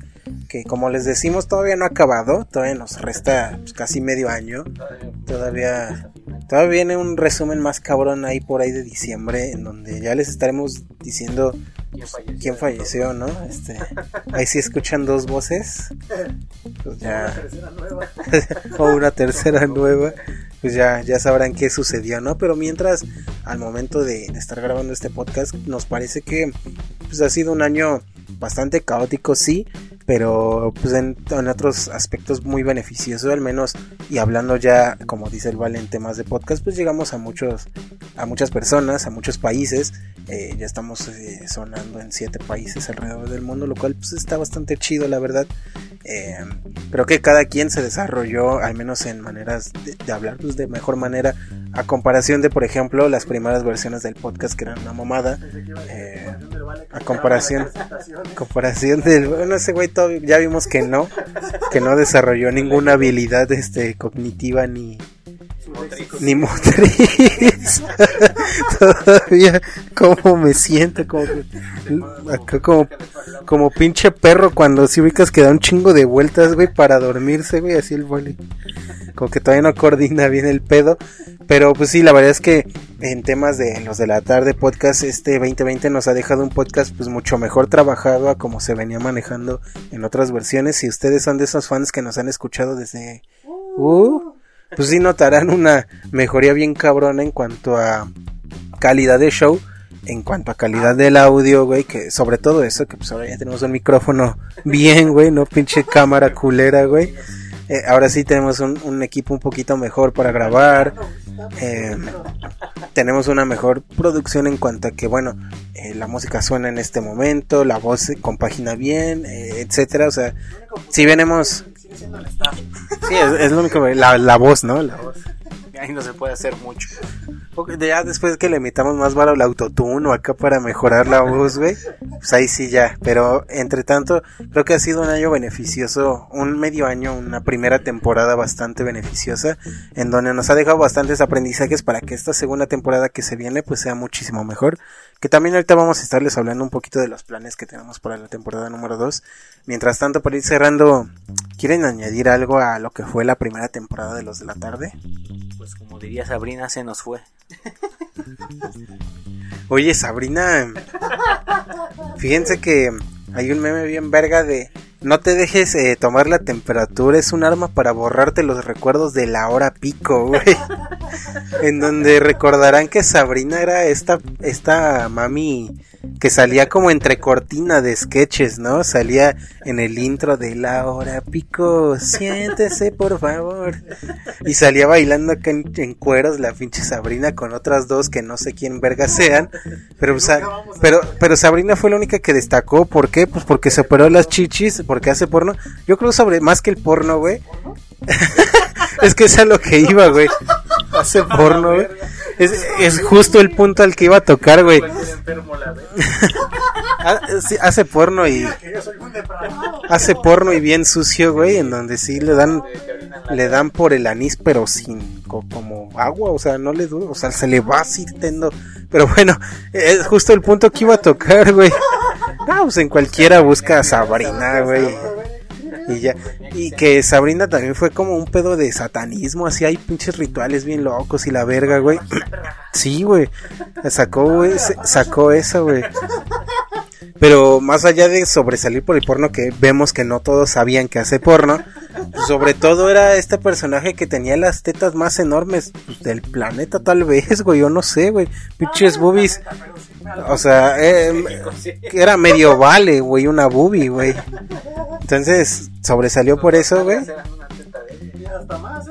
que como les decimos todavía no ha acabado, todavía nos resta pues, casi medio año, todavía, todavía viene un resumen más cabrón ahí por ahí de diciembre, en donde ya les estaremos diciendo quién falleció, ¿no? Este, ahí sí escuchan dos voces, pues ya, o una tercera nueva pues ya, ya sabrán qué sucedió, ¿no? Pero mientras, al momento de, estar grabando este podcast, nos parece que pues, ha sido un año bastante caótico, sí, pero pues en, otros aspectos muy beneficioso, al menos, y hablando ya, como dice el Vale, en temas de podcast, pues llegamos a muchos, a muchas personas, a muchos países, eh, ya estamos eh, sonando en siete países alrededor del mundo, lo cual pues está bastante chido, la verdad. Eh, creo que cada quien se desarrolló, al menos en maneras de, hablar de mejor manera a comparación de, por ejemplo, las primeras versiones del podcast que eran una mamada. Eh, a comparación, comparación del, bueno, ese güey ya vimos que no, que no desarrolló ninguna habilidad este cognitiva ni ni motriz. Todavía como me siento como como como pinche perro cuando si ubicas que da un chingo de vueltas, güey, para dormirse, güey, así el boli. Como que todavía no coordina bien el pedo, pero pues sí, la verdad es que en temas de los de la tarde podcast este 2020 nos ha dejado un podcast pues mucho mejor trabajado a como se venía manejando en otras versiones. Si ustedes son de esos fans que nos han escuchado desde uh, pues sí notarán una mejoría bien cabrona en cuanto a calidad de show, en cuanto a calidad del audio, güey, que sobre todo eso, que pues ahora ya tenemos un micrófono bien, güey, no pinche cámara culera, güey. Eh, ahora sí tenemos un, equipo un poquito mejor para grabar. Eh, tenemos una mejor producción en cuanto a que, bueno, eh, la música suena en este momento, la voz se compagina bien, etcétera. O sea, si venimos Sí, es, lo único, la, la voz, ¿no? La voz. Ahí no se puede hacer mucho. Ya después que le metamos más varo el autotune o acá para mejorar la voz, güey, pues ahí sí ya. Pero entre tanto, creo que ha sido un año beneficioso, un medio año, una primera temporada bastante beneficiosa, en donde nos ha dejado bastantes aprendizajes para que esta segunda temporada que se viene, pues sea muchísimo mejor. Que también ahorita vamos a estarles hablando un poquito de los planes que tenemos para la temporada número 2. Mientras tanto, para ir cerrando, ¿quieren añadir algo a lo que fue la primera temporada de los de la tarde? Pues como diría Sabrina, se nos fue. Oye, Sabrina, fíjense que hay un meme bien verga de no te dejes eh, tomar la temperatura, es un arma para borrarte los recuerdos de la hora pico, güey. en donde recordarán que Sabrina era esta, esta mami que salía como entre cortina de sketches, ¿no? Salía en el intro de la hora pico, siéntese por favor. Y salía bailando acá en, cueros la pinche Sabrina con otras dos que no sé quién verga sean. Pero, pero, pero Sabrina fue la única que destacó, ¿por qué? Pues porque se operó las chichis, porque hace porno. Yo creo sobre más que el porno, güey. es que es a lo que iba, güey. Hace porno, güey. Es, es justo el punto al que iba a tocar, güey. Ah, hace porno y hace porno y bien sucio, güey, en donde sí le dan le dan por el anís pero sin como agua, o sea, no le o sea, se le va así tendo. Pero bueno, es justo el punto que iba a tocar, güey. No, pues en cualquiera busca a Sabrina, güey. Y ya, y que Sabrina también fue como un pedo de satanismo, así hay pinches rituales bien locos y la verga, güey. Sí, güey. Sacó, güey, sacó eso, güey. Pero más allá de sobresalir por el porno, que vemos que no todos sabían que hace porno, sobre todo era este personaje que tenía las tetas más enormes pues, del planeta, tal vez, güey, yo no sé, güey. Pinches boobies. O sea, eh, era medio vale, güey, una boobie, güey. Entonces, sobresalió por eso, güey.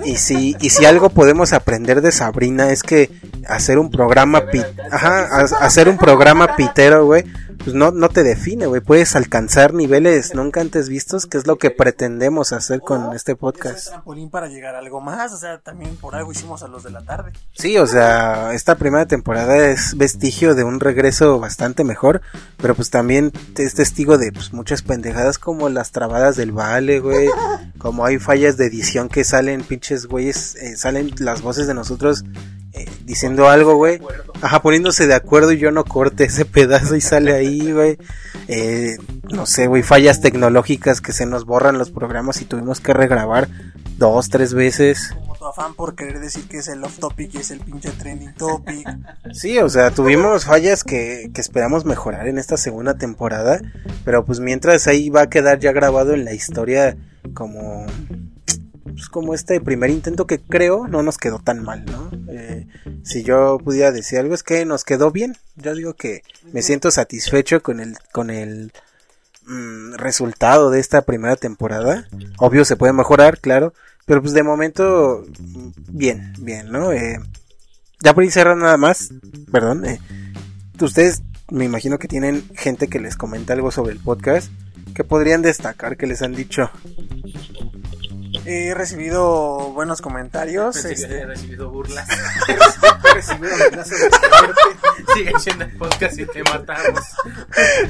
Y si, y si algo podemos aprender de Sabrina es que hacer un programa, ajá, hacer un programa pitero, güey, pues no, no te define, güey. Puedes alcanzar niveles nunca antes vistos, que es lo que pretendemos hacer con este podcast. Es trampolín para llegar a algo más, o sea, también por algo hicimos a los de la tarde. Sí, o sea, esta primera temporada es vestigio de un regreso bastante mejor, pero pues también es testigo de pues, muchas pendejadas como las trabadas del vale, güey. Como hay fallas de edición que salen pinches güeyes, eh, salen las voces de nosotros eh, diciendo algo, güey. Ajá, poniéndose de acuerdo y yo no corte ese pedazo y sale ahí, güey. Eh, no sé, güey, fallas tecnológicas que se nos borran los programas y tuvimos que regrabar dos, tres veces. Como tu afán por querer decir que es el off topic y es el pinche trending topic. Sí, o sea, tuvimos fallas que, que esperamos mejorar en esta segunda temporada, pero pues mientras ahí va a quedar ya grabado en la historia como pues, como este primer intento que creo no nos quedó tan mal, ¿no? Eh, si yo pudiera decir algo es que nos quedó bien. Yo digo que me siento satisfecho con el con el mm, resultado de esta primera temporada. Obvio se puede mejorar, claro, pero pues de momento bien, bien, ¿no? Eh, ya por ahí cerrar nada más, perdón. Eh, ustedes me imagino que tienen gente que les comenta algo sobre el podcast que podrían destacar que les han dicho He recibido buenos comentarios. Pensé que este, había recibido burlas. He recibido amenazas de muerte. Sigue siendo el podcast y te matamos.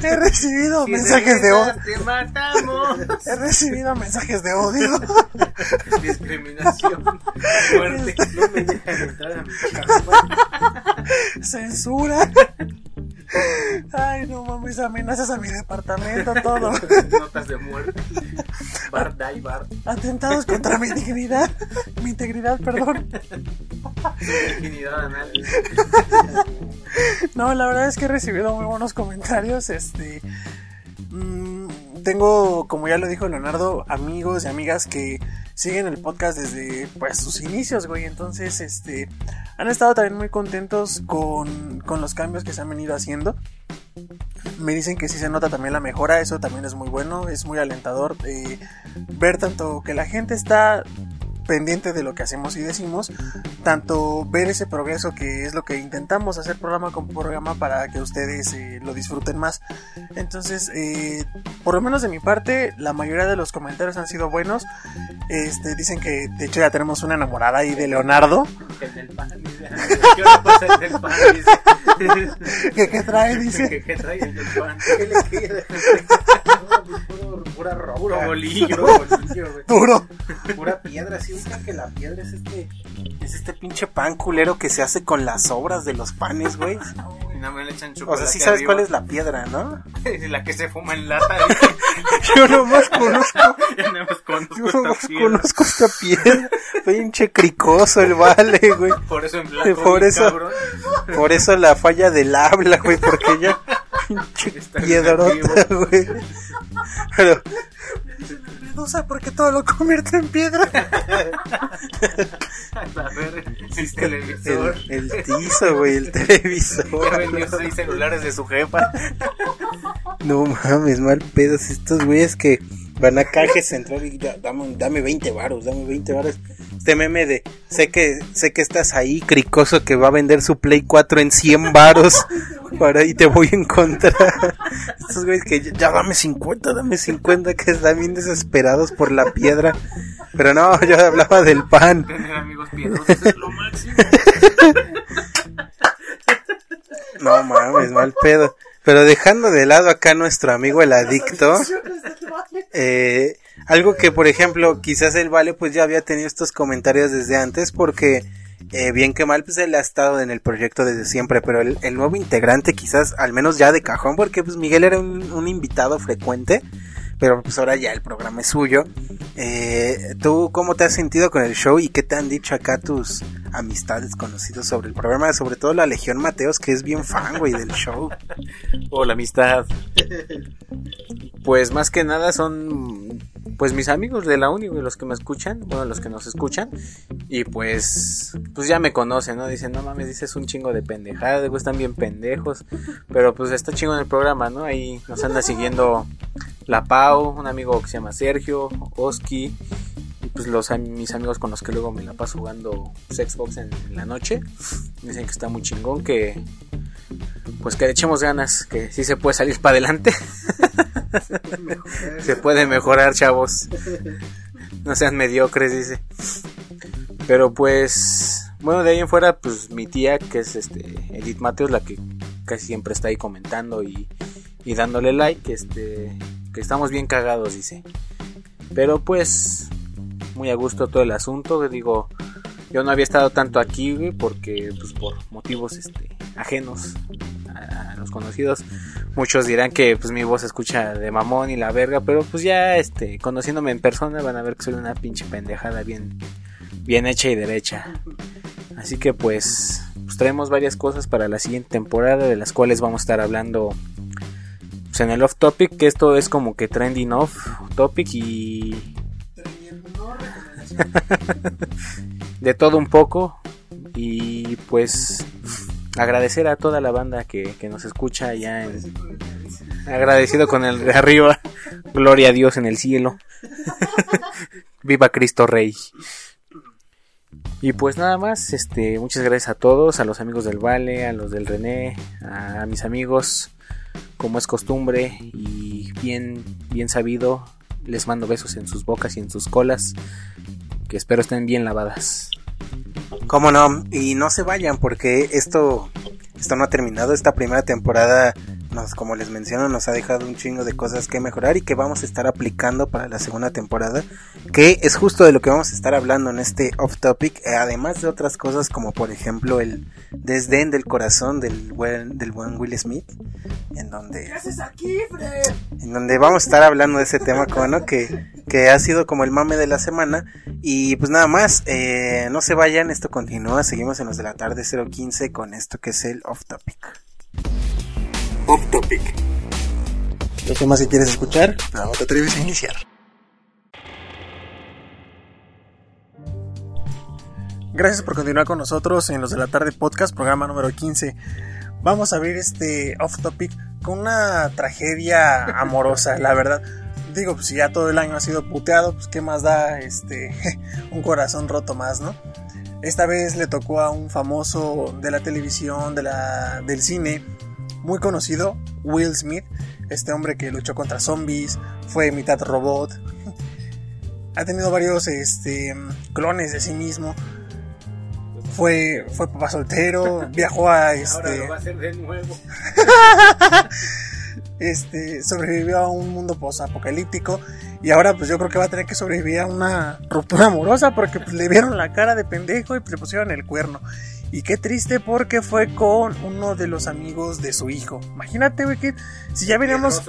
he recibido Si mensajes de odio. Te matamos. He recibido mensajes de odio. Discriminación. Muerte. No me dejan entrar a mi casa. Censura. Ay, no mames, amenazas a mi departamento, todo. Notas de muerte. Bart, die, Bart. Atentados contra mi dignidad. Mi integridad, perdón. Anal. No, la verdad es que he recibido muy buenos comentarios. Este. mm, tengo, como ya lo dijo Leonardo, amigos y amigas que siguen el podcast desde pues sus inicios, güey. Entonces, este. Han estado también muy contentos con, con los cambios que se han venido haciendo. Me dicen que sí se nota también la mejora, eso también es muy bueno, es muy alentador eh, ver tanto que la gente está pendiente de lo que hacemos y decimos, tanto ver ese progreso que es lo que intentamos hacer programa con programa para que ustedes eh, lo disfruten más. Entonces, eh, por lo menos de mi parte, la mayoría de los comentarios han sido buenos. Este, dicen que de hecho ya tenemos una enamorada ahí de Leonardo. El del pan. ¿Qué el del pan? Dice. que, que trae, dice. ¿Qué, qué trae el del pan? ¿Qué le queda? Puro- Pura roca. Puro bolillo. Puro bolillo, güey. Duro. Pura piedra. Sí, ubica que la piedra es este. Es este pinche pan culero que se hace con las sobras de los panes, güey. Y no me le echan O sea, sí sabes arriba. cuál es la piedra, ¿no? La que se fuma en lata. Yo nomás conozco, Ya nada más conozco yo esta nomás piedra. conozco esta piedra. Pinche cricoso el vale, güey. Por eso en blanco. Por eso- cabrón. Por eso la falla del habla, güey, porque ya pinche piedrota, güey. Pero Medusa, porque todo lo convierte en piedra. A ver, el televisor. el, el tizo, güey, el Ya televisor. vendió seis celulares de su jefa. No mames, mal pedos estos güeyes que van a caje central y dame, dame 20 varos, dame 20 varos. Este meme de sé que sé que estás ahí, cricoso que va a vender su Play 4 en 100 varos para ahí te voy a encontrar. Estos güeyes que ya, ya dame 50, dame 50 que están bien desesperados por la piedra. Pero no, yo hablaba del pan. Tener amigos piedrosos es lo máximo. No mames, mal pedo. Pero dejando de lado acá nuestro amigo el adicto, eh, algo que por ejemplo quizás el Vale pues ya había tenido estos comentarios desde antes porque eh, bien que mal pues él ha estado en el proyecto desde siempre, pero el, el nuevo integrante quizás al menos ya de cajón porque pues Miguel era un, un invitado frecuente, pero pues ahora ya el programa es suyo. Eh, ¿Tú cómo te has sentido con el show y qué te han dicho acá tus amistades conocidos sobre el programa? Sobre todo la Legión Mateos que es bien fan, güey, del show. Hola, amistad. Pues más que nada son pues mis amigos de la uni, los que me escuchan, bueno, los que nos escuchan. Y pues pues ya me conocen, ¿no? Dicen, "No mames, dices un chingo de pendejadas, güey, están bien pendejos." Pero pues está chingo en el programa, ¿no? Ahí nos anda siguiendo la Pau, un amigo que se llama Sergio, Oski, y pues los mis amigos con los que luego me la paso jugando Xbox en, en la noche. Dicen que está muy chingón, que pues que le echemos ganas, que sí se puede salir para adelante. se puede mejorar, chavos. No sean mediocres, dice. Pero pues, bueno, de ahí en fuera, pues mi tía, que es este Edith Mateos, la que casi siempre está ahí comentando y, y dándole like, este, que estamos bien cagados, dice. Pero pues, muy a gusto todo el asunto, digo, yo no había estado tanto aquí, güey, porque, pues, por motivos, este, ajenos a, a los conocidos. Muchos dirán que, pues, mi voz se escucha de mamón y la verga, pero, pues, ya, este, conociéndome en persona van a ver que soy una pinche pendejada bien, bien hecha y derecha. Así que, pues, pues, traemos varias cosas para la siguiente temporada, de las cuales vamos a estar hablando, pues, en el off topic, que esto es como que trending off topic y de todo un poco. Y pues agradecer a toda la banda que, que nos escucha ya en agradecido con el de arriba. Gloria a Dios en el cielo. Viva Cristo Rey. Y pues nada más este muchas gracias a todos a los amigos del Vale a los del René a mis amigos. Como es costumbre y bien bien sabido Les mando besos en sus bocas y en sus colas, que espero estén bien lavadas. Cómo no, y no se vayan porque esto, esto no ha terminado. Esta primera temporada, nos, como les menciono, nos ha dejado un chingo de cosas que mejorar y que vamos a estar aplicando para la segunda temporada. Que es justo de lo que vamos a estar hablando en este off topic, eh, además de otras cosas como por ejemplo el desdén del corazón del buen, del buen Will Smith, en donde ¿Qué haces aquí, Fred? en donde vamos a estar hablando de ese tema como no que, que ha sido como el mame de la semana y pues nada más eh, no se vayan esto continúa seguimos en los de la tarde 015 con esto que es el off topic Off topic. Los temas que quieres escuchar, pero no te atreves a iniciar. Gracias por continuar con nosotros en los de la tarde podcast, programa número 15. Vamos a abrir este off topic con una tragedia amorosa, la verdad. Digo, pues si ya todo el año ha sido puteado, pues qué más da este un corazón roto más, ¿no? Esta vez le tocó a un famoso de la televisión, de la, del cine, muy conocido, Will Smith, este hombre que luchó contra zombies, fue mitad robot, ha tenido varios este, clones de sí mismo, fue, fue papá soltero, viajó a Ahora este, lo va a hacer de nuevo. este, sobrevivió a un mundo posapocalíptico y ahora pues yo creo que va a tener que sobrevivir a una ruptura amorosa porque pues, le vieron la cara de pendejo y pues, le pusieron el cuerno. Y qué triste porque fue con uno de los amigos de su hijo. Imagínate, güey, que si ya veníamos,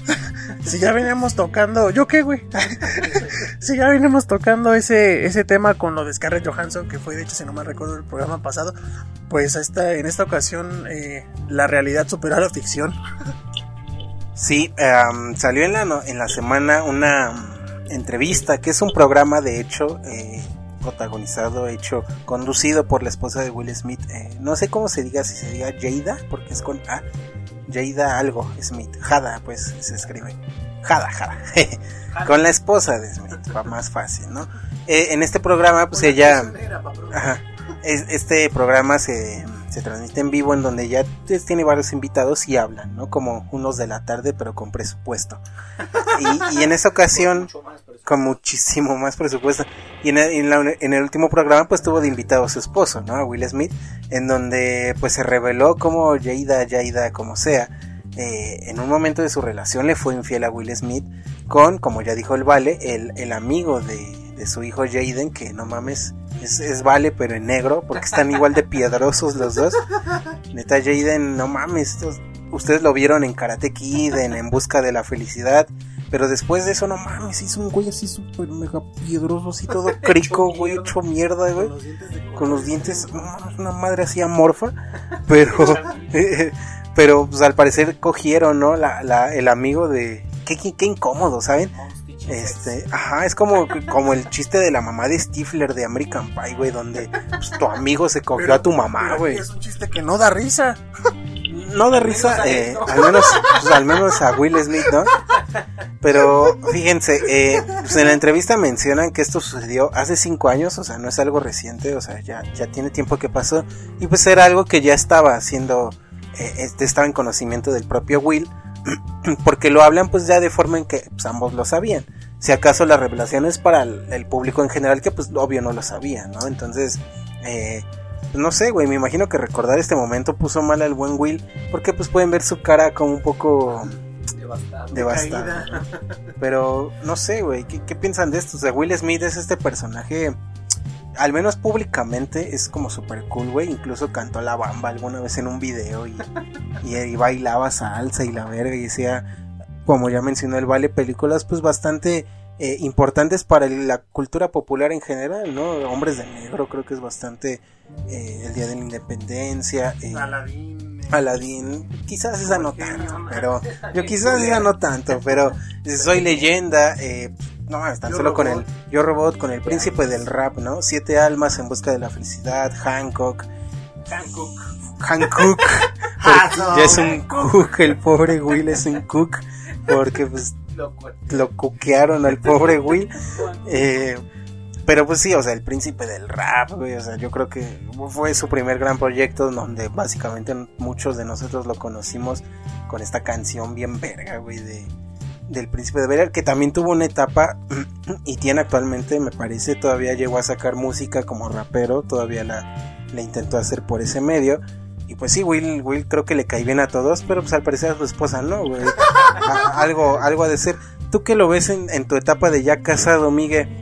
si ya veníamos tocando, ¿yo qué, güey? si ya veníamos tocando ese, ese tema con lo de Scarlett Johansson, que fue de hecho, si no me recuerdo, el programa pasado, pues esta, en esta ocasión eh, la realidad superó a la ficción. sí em, salió en la no- en la semana una entrevista que es un programa de hecho eh, protagonizado hecho conducido por la esposa de Will Smith eh, no sé cómo se diga si se diga Jada porque es con A Jada algo Smith Jada pues se escribe Jada Jada con la esposa de Smith va más fácil no Eh, en este programa pues Una ella. Ajá. Es- este programa se, se transmite en vivo en donde ya tiene varios invitados y hablan, ¿no? Como unos de la tarde pero con presupuesto. Y, y en esa ocasión, con muchísimo más presupuesto. Y en el, en la- en el último programa pues tuvo de invitado a su esposo, ¿no? A Will Smith, en donde pues se reveló como Jada, Jada, como sea. eh, en un momento de su relación le fue infiel a Will Smith con, como ya dijo el Vale, el, el amigo de, de su hijo Jaden, que no mames, es, es Vale pero en negro, porque están igual de piedrosos los dos. Neta Jaden, no mames, estos- ustedes lo vieron en Karate Kid, en, en Busca de la Felicidad, pero después de eso, no mames, hizo un güey así súper mega piedroso, así todo crico, güey, hecho mierda, güey Con los dientes no mames, una madre así amorfa, pero, pero pues al parecer cogieron, ¿no? La, la, el amigo de, qué, qué, qué incómodo, ¿saben? Este, ajá, es como, como el chiste de la mamá de Stifler de American Pie, güey, donde pues, tu amigo se cogió Pero- a tu mamá, güey. Es un chiste que no da risa. No da risa, eh, al menos, pues, al menos a Will Smith, ¿no? Pero fíjense, eh, pues en la entrevista mencionan que esto sucedió hace cinco años, o sea, no es algo reciente, o sea, ya, ya tiene tiempo que pasó, y pues era algo que ya estaba haciendo, eh, este, estaba en conocimiento del propio Will, porque lo hablan pues ya de forma en que pues, ambos lo sabían. Si acaso la revelación es para el, el público en general que pues obvio no lo sabía, ¿no? Entonces, eh, no sé, güey, me imagino que recordar este momento puso mal al buen Will, porque pues pueden ver su cara como un poco Devastado. devastada. Pero no sé, güey, ¿qué, qué piensan de esto? O sea, Will Smith es este personaje, al menos públicamente, es como super cool, güey. Incluso cantó la bamba alguna vez en un video y, y, bailaba salsa y la verga y decía, como ya mencionó el Vale, películas pues bastante eh, importantes para la cultura popular en general, ¿no? Hombres de Negro creo que es bastante eh, el Día de la Independencia. eh, Aladín. Aladdin, quizás esa no tanto, pero yo quizás esa no tanto, pero soy leyenda, eh, no, están Yo solo con el Yo Robot, con el príncipe del rap, ¿no? Siete almas en busca de la felicidad, Hancock, Hancock. Hancock, porque ya es un cook, el pobre Will es un cook, porque pues Loco. lo cuquearon al pobre Will. Eh, pero pues sí, o sea, el príncipe del rap, güey, o sea, yo creo que fue su primer gran proyecto donde básicamente muchos de nosotros lo conocimos con esta canción bien verga, güey, de del Príncipe de Bel que también tuvo una etapa y tiene actualmente, me parece, todavía llegó a sacar música como rapero, todavía la, la intentó hacer por ese medio. Y pues sí, Will, Will creo que le cae bien a todos, pero pues al parecer a su esposa no, güey. Algo, algo ha de ser. Tú que lo ves en, en tu etapa de ya casado, Miguel,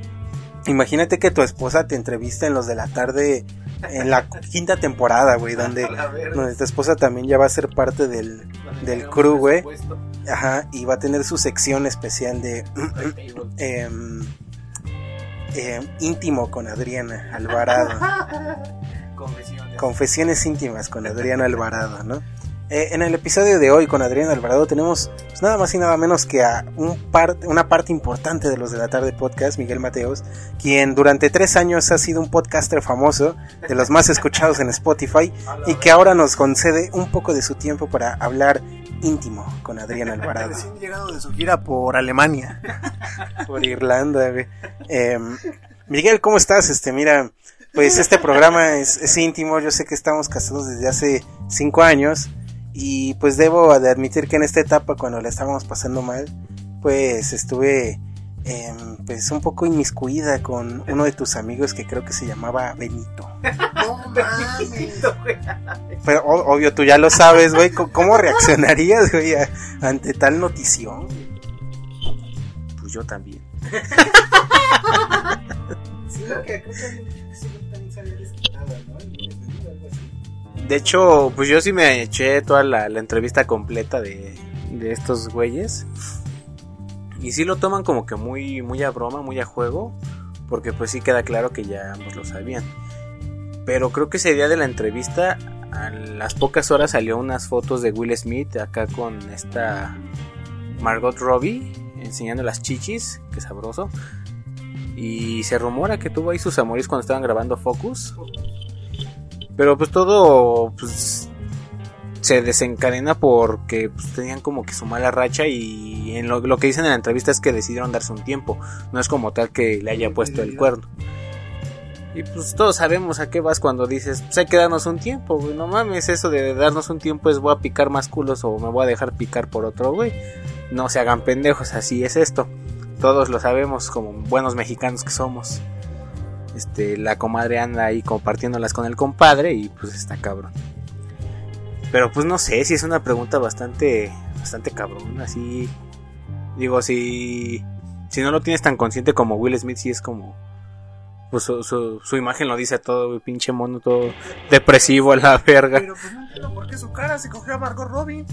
imagínate que tu esposa te entrevista en los de la tarde en la quinta temporada, güey, donde, donde tu esposa también ya va a ser parte del, del crew, güey. Ajá, y va a tener su sección especial de em, em, íntimo con Adriana Alvarado. Confesiones. Confesiones íntimas con Adriana Alvarado, ¿no? Eh, en el episodio de hoy con Adriana Alvarado tenemos pues, nada más y nada menos que a un par- una parte importante de los de la tarde podcast, Miguel Mateos, quien durante tres años ha sido un podcaster famoso, de los más escuchados en Spotify, y que ahora nos concede un poco de su tiempo para hablar íntimo con Adriana Alvarado. Recién llegado de su gira por Alemania. por Irlanda, güey. Em, Miguel, ¿cómo estás? Este, mira, pues este programa es, es íntimo. Yo sé que estamos casados desde hace cinco años. Y pues debo de admitir que en esta etapa, cuando la estábamos pasando mal, pues estuve em, pues un poco inmiscuida con uno de tus amigos que creo que se llamaba Benito. No mames. Pero o- obvio, tú ya lo sabes, güey. ¿Cómo- ¿Cómo reaccionarías, güey, ante tal notición? Pues yo también. Sí, lo que creo que sí De hecho, pues yo sí me eché toda la, entrevista completa de, de estos güeyes. Y sí lo toman como que muy, muy a broma, muy a juego. Porque pues sí queda claro que ya ambos lo sabían. Pero creo que ese día de la entrevista, a las pocas horas salió unas fotos de Will Smith acá con esta Margot Robbie enseñando las chichis, que sabroso. Y se rumora que tuvo ahí sus amores cuando estaban grabando Focus. Pero pues todo pues, se desencadena porque pues, tenían como que su mala racha y en lo, lo que dicen en la entrevista es que decidieron darse un tiempo. No es como tal que le haya puesto el cuerno. Y pues todos sabemos a qué vas cuando dices, pues hay que darnos un tiempo, güey. No mames, eso de darnos un tiempo es voy a picar más culos o me voy a dejar picar por otro, güey. No se hagan pendejos, así es esto. Todos lo sabemos como buenos mexicanos que somos. Este, la comadre anda ahí compartiéndolas con el compadre y pues está cabrón. Pero pues no sé, si es una pregunta bastante, bastante cabrón, así. Digo, si, si no lo tienes tan consciente como Will Smith, sí es como, pues su, su, su imagen lo dice todo, pinche mono, todo depresivo a la verga. Pero pues no entiendo por qué su cara se cogió a Margot Robbie.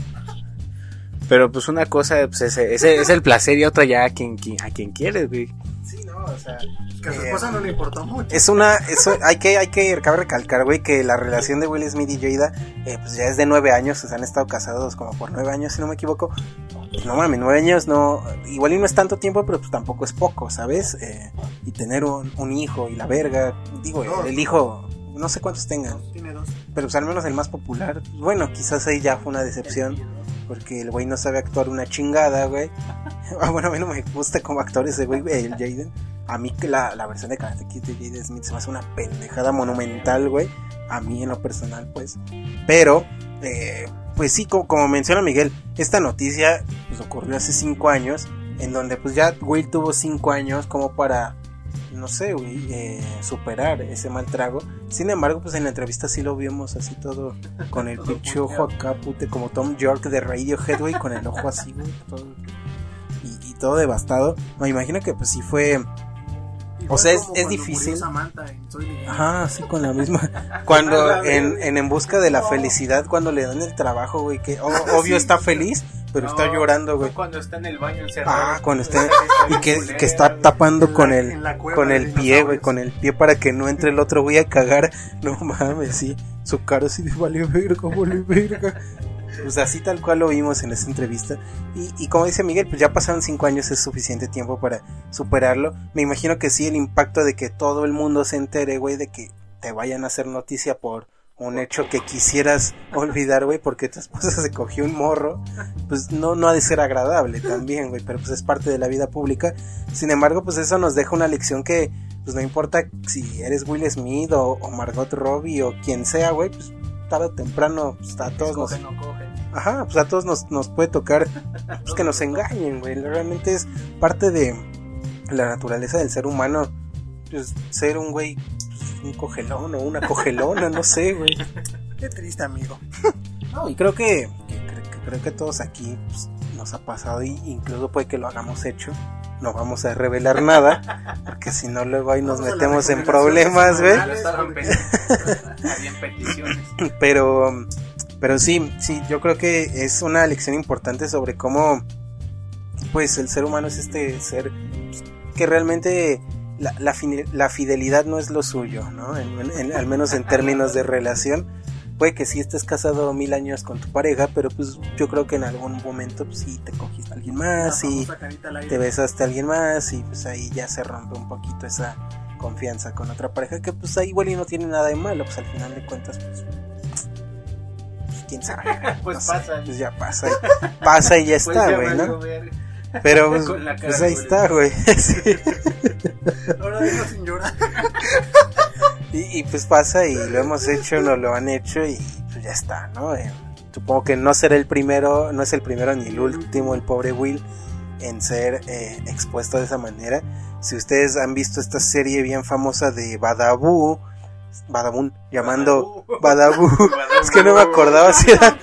Pero pues una cosa pues, es, es- es el placer y otra ya a quien, quien- a quien quieres, güey. O sea, Que a su esposa no le importó mucho. Es una, eso hay que, hay que, cabe recalcar, güey, que la relación de Will Smith y Jada, eh, pues ya es de nueve años, o sea, han estado casados como por nueve años, si no me equivoco. Pues no mames, nueve años no, igual y no es tanto tiempo, pero pues tampoco es poco, ¿sabes? Eh, y tener un, un hijo y la verga, digo, el hijo, no sé cuántos tengan, Tiene dos. pero pues al menos el más popular, bueno, quizás ahí ya fue una decepción, porque el güey no sabe actuar una chingada, güey. Ah, bueno, a mí no me gusta como actor ese güey, el Jaden. A mí que la, la versión de Karate Kid de Jaden Smith se me hace una pendejada monumental, güey. A mí en lo personal, pues. Pero, eh, pues sí, como, como menciona Miguel, esta noticia pues ocurrió hace cinco años, en donde pues ya Will tuvo cinco años como para, no sé, güey, eh, superar ese mal trago. Sin embargo, pues en la entrevista sí lo vimos así todo, con el pinche ojo acá, pute, como Tom York de Radiohead, güey, con el ojo así, güey, todo, y, y todo devastado. Me imagino que pues sí fue... O sea, es- es difícil. Samantha. Ajá, sí, con la misma. Cuando en, en En Busca de la Felicidad, cuando le dan el trabajo, güey, que obvio está feliz, pero está llorando, güey. Cuando está en el baño encerrado. Ah, cuando está. Y que, que está tapando con el, con el pie, güey, con el pie para que no entre el otro güey a cagar. No mames, sí. Su cara así de vale verga, vale verga. Pues así tal cual lo vimos en esta entrevista. Y, y como dice Miguel, pues ya pasaron cinco años, es suficiente tiempo para superarlo. Me imagino que sí, el impacto de que todo el mundo se entere, güey, de que te vayan a hacer noticia por un hecho que quisieras olvidar, güey, porque tu esposa se cogió un morro, pues no, no ha de ser agradable también, güey, pero pues es parte de la vida pública. Sin embargo, pues eso nos deja una lección que, pues no importa si eres Will Smith o, o Margot Robbie o quien sea, güey, pues tarde o temprano, pues a todos nos, no. Ajá, pues a todos nos, nos puede tocar pues, que nos engañen, güey. Realmente es parte de la naturaleza del ser humano. Pues, ser un güey, un cogelón o una cogelona, no sé, güey. Qué triste, amigo. No, y creo que, creo que todos aquí pues, nos ha pasado y incluso puede que lo hagamos hecho. No vamos a revelar nada, porque si no luego ahí nos metemos en problemas, güey. Pero, pero sí, sí, yo creo que es una lección importante sobre cómo, pues, el ser humano es este ser pues, que realmente la, la, la fidelidad no es lo suyo, ¿no? En- en- al menos en términos de relación. Puede que sí estés casado mil años con tu pareja, pero pues yo creo que en algún momento pues sí te cogiste a alguien más y te besaste a alguien más y pues ahí ya se rompe un poquito esa confianza con otra pareja que pues ahí igual y no tiene nada de malo, pues al final de cuentas pues, pues, quién sabe. Pues No sé, pasa. pues ya pasa, y- pasa y ya Pues está, güey, ¿no? Pero pues, Con la cara pues ahí está, güey. Sí. Ahora digo sin llorar. Y, y, pues pasa y lo hemos hecho, no lo han hecho y pues ya está, ¿no? Eh, supongo que no será el primero, no es el primero ni el último, el pobre Will, en ser eh, expuesto de esa manera. Si ustedes han visto esta serie bien famosa de Badabu, Badabun, llamando Badabu, es que no me acordaba si era,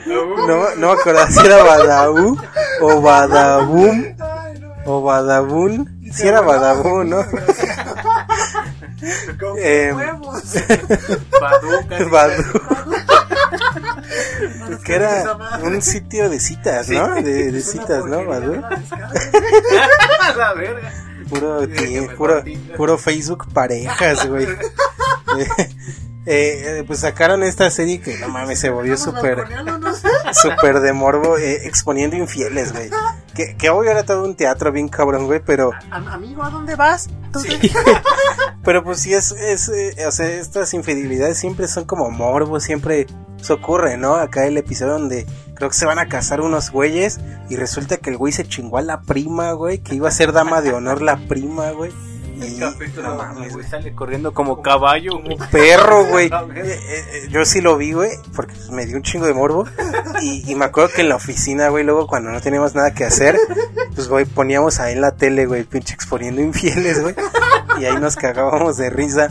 no, no me acordaba si era Badabu o Badabum o Badabun, si era Badabun, ¿no? Con Em, huevos. Badu, casi. Badu. que era un sitio de citas, ¿no? De, de citas, ¿no? Badu. A la verga. Puro, puro, puro Facebook parejas, güey. Eh, eh, pues sacaron esta serie que no mames se volvió súper súper de morbo eh, exponiendo infieles güey que, que obvio era todo un teatro bien cabrón güey pero Am- Amigo, ¿a dónde vas? Pero pues sí es, es eh, o sea, estas infidelidades siempre son como morbo, siempre se ocurre, ¿no? Acá el episodio donde creo que se van a casar unos güeyes y resulta que el güey se chingó a la prima, güey, que iba a ser dama de honor la prima, güey. Y El capítulo no mames, güey. sale corriendo como caballo. güey. Perro, güey. Eh, eh, eh, yo sí lo vi, güey, porque me dio un chingo de morbo. Y, y me acuerdo que en la oficina, güey, luego cuando no teníamos nada que hacer, pues, güey, poníamos ahí en la tele, güey, pinche exponiendo infieles, güey. Y ahí nos cagábamos de risa.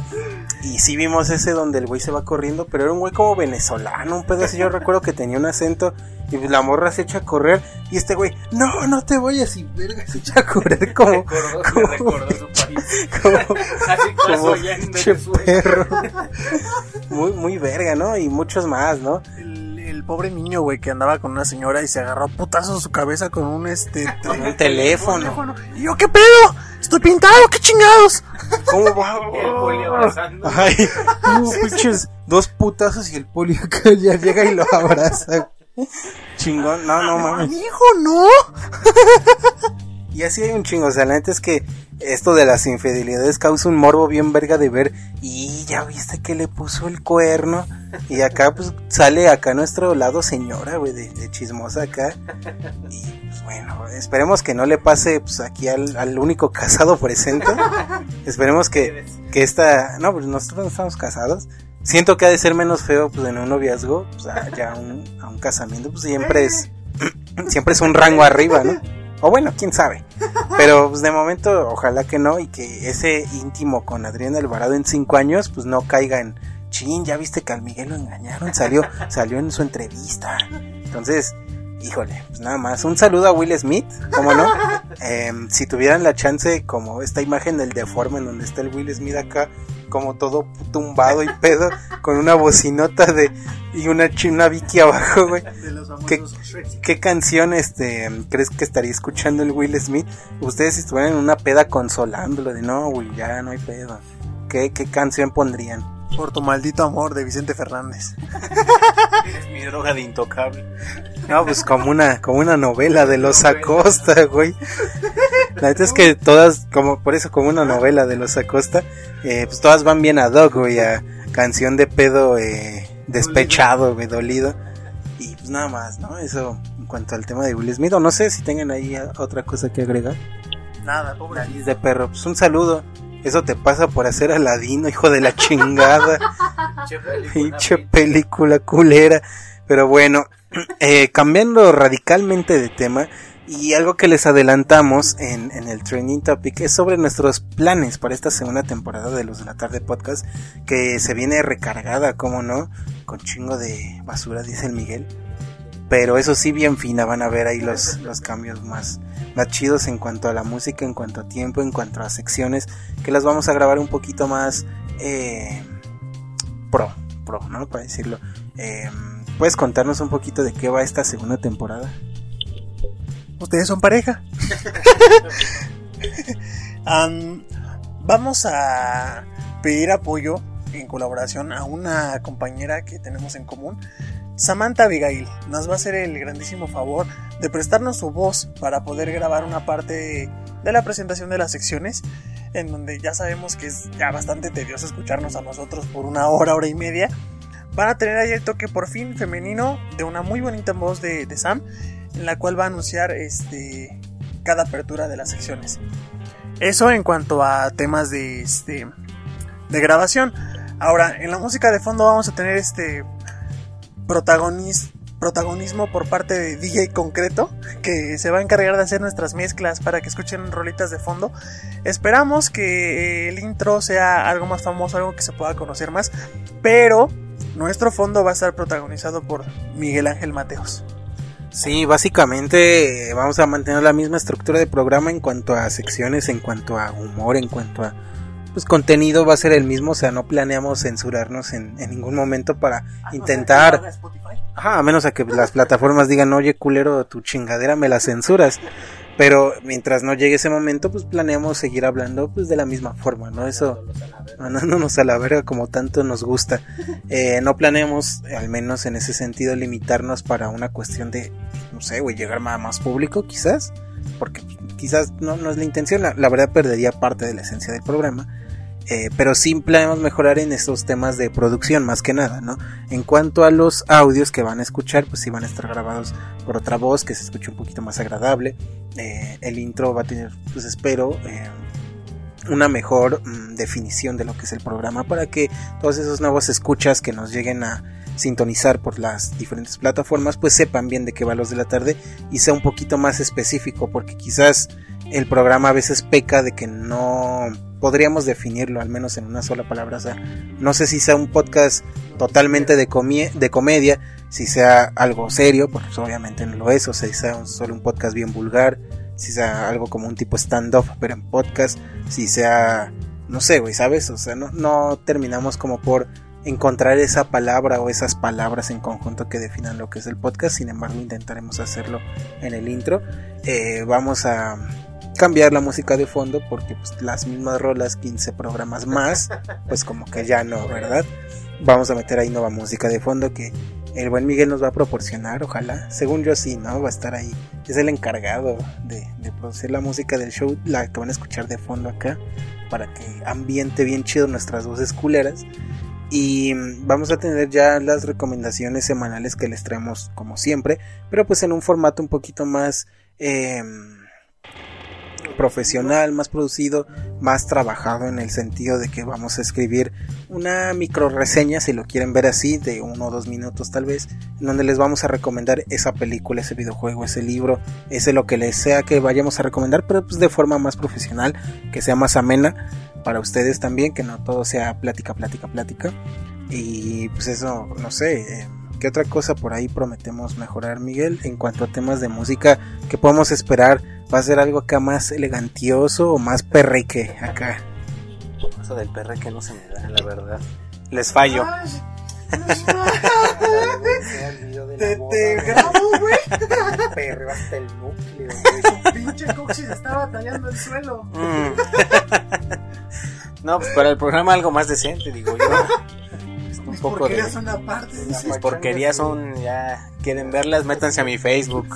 Y sí vimos ese donde el güey se va corriendo, pero era un güey como venezolano, un pedo así. Yo recuerdo que tenía un acento y pues, la morra se echa a correr. Y este güey, no, no te vayas y verga, se echa a correr como, Recordó, como- me recordó su país. como, Así como pasó ya en pinche Venezuela. perro. Muy, muy verga, ¿no? Y muchos más, ¿no? el, el pobre niño, güey, que andaba con una señora y se agarró a putazos su cabeza con un este. Con un teléfono. Y yo, ¿qué pedo? ¿Estoy pintado? ¿Qué chingados? ¿Cómo va? El poli abrazando. Ay, no, dos putazos y el poli acá ya llega y lo abraza. Chingón, no, no mames. Hijo, no. Y así hay un chingo, o sea, la neta es que esto de las infidelidades causa un morbo bien verga de ver. Y ya viste que le puso el cuerno. Y acá pues sale acá nuestro lado señora, güey, de, de chismosa acá. Y pues bueno, esperemos que no le pase pues aquí al, al único casado presente. Esperemos que, que esta... No, pues nosotros no estamos casados. Siento que ha de ser menos feo pues en un noviazgo, pues a, ya un, a un casamiento, pues siempre es... siempre es un rango arriba, ¿no? O bueno, quién sabe. Pero pues de momento, ojalá que no. Y que ese íntimo con Adrián Alvarado en cinco años, pues no caiga en. Chin, ya viste que al Miguel lo engañaron. Salió, salió en su entrevista. Entonces, híjole, pues nada más. Un saludo a Will Smith, ¿cómo no? Em, si tuvieran la chance, como esta imagen del deforme en donde está el Will Smith acá, como todo tumbado y pedo, con una bocinota de. y una, chi- una Vicky abajo, güey. ¿Qué, famosos Shrek. ¿Qué canción este crees que estaría escuchando el Will Smith? Ustedes si estuvieran en una peda consolándolo de no, Will, ya no hay pedo. ¿Qué, qué canción pondrían? Por tu maldito amor de Vicente Fernández. Eres mi droga de intocable. No, pues como una, como una novela de los. Acosta, güey. La neta es que todas, como por eso como una novela de los Acosta, eh, pues todas van bien ad hoc, güey, a canción de pedo eh, despechado, güey, dolido. Y pues nada más, ¿no? Eso en cuanto al tema de Will Smith. O no sé si tengan ahí otra cosa que agregar. Nada, pobre. Nariz de perro, pues un saludo. Eso te pasa por hacer aladino, hijo de la chingada. Pinche. película culera. Pero bueno, Eh, cambiando radicalmente de tema, y algo que les adelantamos en, en el Training Topic es sobre nuestros planes para esta segunda temporada de Los de la Tarde Podcast, que se viene recargada, como no, con chingo de basura, dice el Miguel. Pero eso sí, bien fina, van a ver ahí los, los cambios más, más chidos en cuanto a la música, en cuanto a tiempo, en cuanto a secciones, que las vamos a grabar un poquito más eh, pro, pro, ¿no? Para decirlo. Eh, ¿Puedes contarnos un poquito de qué va esta segunda temporada? Ustedes son pareja. Am, vamos a pedir apoyo en colaboración a una compañera que tenemos en común. Samantha Abigail nos va a hacer el grandísimo favor de prestarnos su voz para poder grabar una parte de la presentación de las secciones en donde ya sabemos que es ya bastante tedioso escucharnos a nosotros por una hora, hora y media. Van a tener ahí el toque por fin femenino de una muy bonita voz de, de Sam, en la cual va a anunciar este, cada apertura de las secciones. Eso en cuanto a temas de, este, de grabación. Ahora, en la música de fondo vamos a tener este protagonis- protagonismo por parte de DJ Concreto, que se va a encargar de hacer nuestras mezclas para que escuchen rolitas de fondo. Esperamos que eh, el intro sea algo más famoso, algo que se pueda conocer más, pero nuestro fondo va a estar protagonizado por Miguel Ángel Mateos. Sí, básicamente eh, vamos a mantener la misma estructura de programa en cuanto a secciones, en cuanto a humor, en cuanto a pues contenido va a ser el mismo, o sea, no planeamos censurarnos en, en ningún momento para intentar, ajá, a menos a que las plataformas digan, oye culero, tu chingadera me la censuras, pero mientras no llegue ese momento, pues planeamos seguir hablando pues de la misma forma, ¿no? Eso, mandándonos a la verga como tanto nos gusta. Eh, no planeamos, al menos en ese sentido, limitarnos para una cuestión de, no sé, güey, llegar a más público, quizás, porque quizás no, no es la intención, la, la verdad perdería parte de la esencia del programa. Eh, pero sí planeamos mejorar en estos temas de producción más que nada, ¿no? En cuanto a los audios que van a escuchar, pues sí van a estar grabados por otra voz que se escuche un poquito más agradable. Eh, el intro va a tener, pues espero, eh, una mejor mm, definición de lo que es el programa para que todos esos nuevos escuchas que nos lleguen a sintonizar por las diferentes plataformas pues sepan bien de qué va los de la tarde y sea un poquito más específico porque quizás el programa a veces peca de que no podríamos definirlo al menos en una sola palabra o sea no sé si sea un podcast totalmente de, de comedia si sea algo serio pues obviamente no lo es o sea si sea solo un podcast bien vulgar si sea algo como un tipo stand-up, pero en podcast, si sea, no sé, güey, ¿sabes? O sea, no, no terminamos como por encontrar esa palabra o esas palabras en conjunto que definan lo que es el podcast, sin embargo intentaremos hacerlo en el intro. Eh, vamos a cambiar la música de fondo porque pues, las mismas rolas, 15 programas más, pues como que ya no, ¿verdad? Vamos a meter ahí nueva música de fondo que el buen Miguel nos va a proporcionar, ojalá. Según yo sí, ¿no? Va a estar ahí. Es el encargado de, producir la música del show, la que van a escuchar de fondo acá, para que ambiente bien chido nuestras voces culeras. Y mm, vamos a tener ya las recomendaciones semanales que les traemos como siempre, pero pues en un formato un poquito más eh, profesional, más producido, más trabajado en el sentido de que vamos a escribir una micro reseña, si lo quieren ver así, de uno o dos minutos tal vez, en donde les vamos a recomendar esa película, ese videojuego, ese libro, ese lo que les sea que vayamos a recomendar, pero pues de forma más profesional, que sea más amena para ustedes también, que no todo sea plática, plática, plática. Y pues eso, no sé, eh, ¿qué otra cosa por ahí prometemos mejorar, Miguel? En cuanto a temas de música, ¿qué podemos esperar? ¿Va a ser algo acá más elegantioso o más perreque acá? Eso del perre que no se me da, la verdad. Les fallo. Te, te grabo, güey. Perreo hasta el núcleo, Tu pinche coxis estaba tallando el suelo. Mm. No, pues para el programa algo más decente, digo yo. Es Un poco de... porquerías son aparte. Mis porquerías son, ya, quieren verlas, métanse a mi Facebook.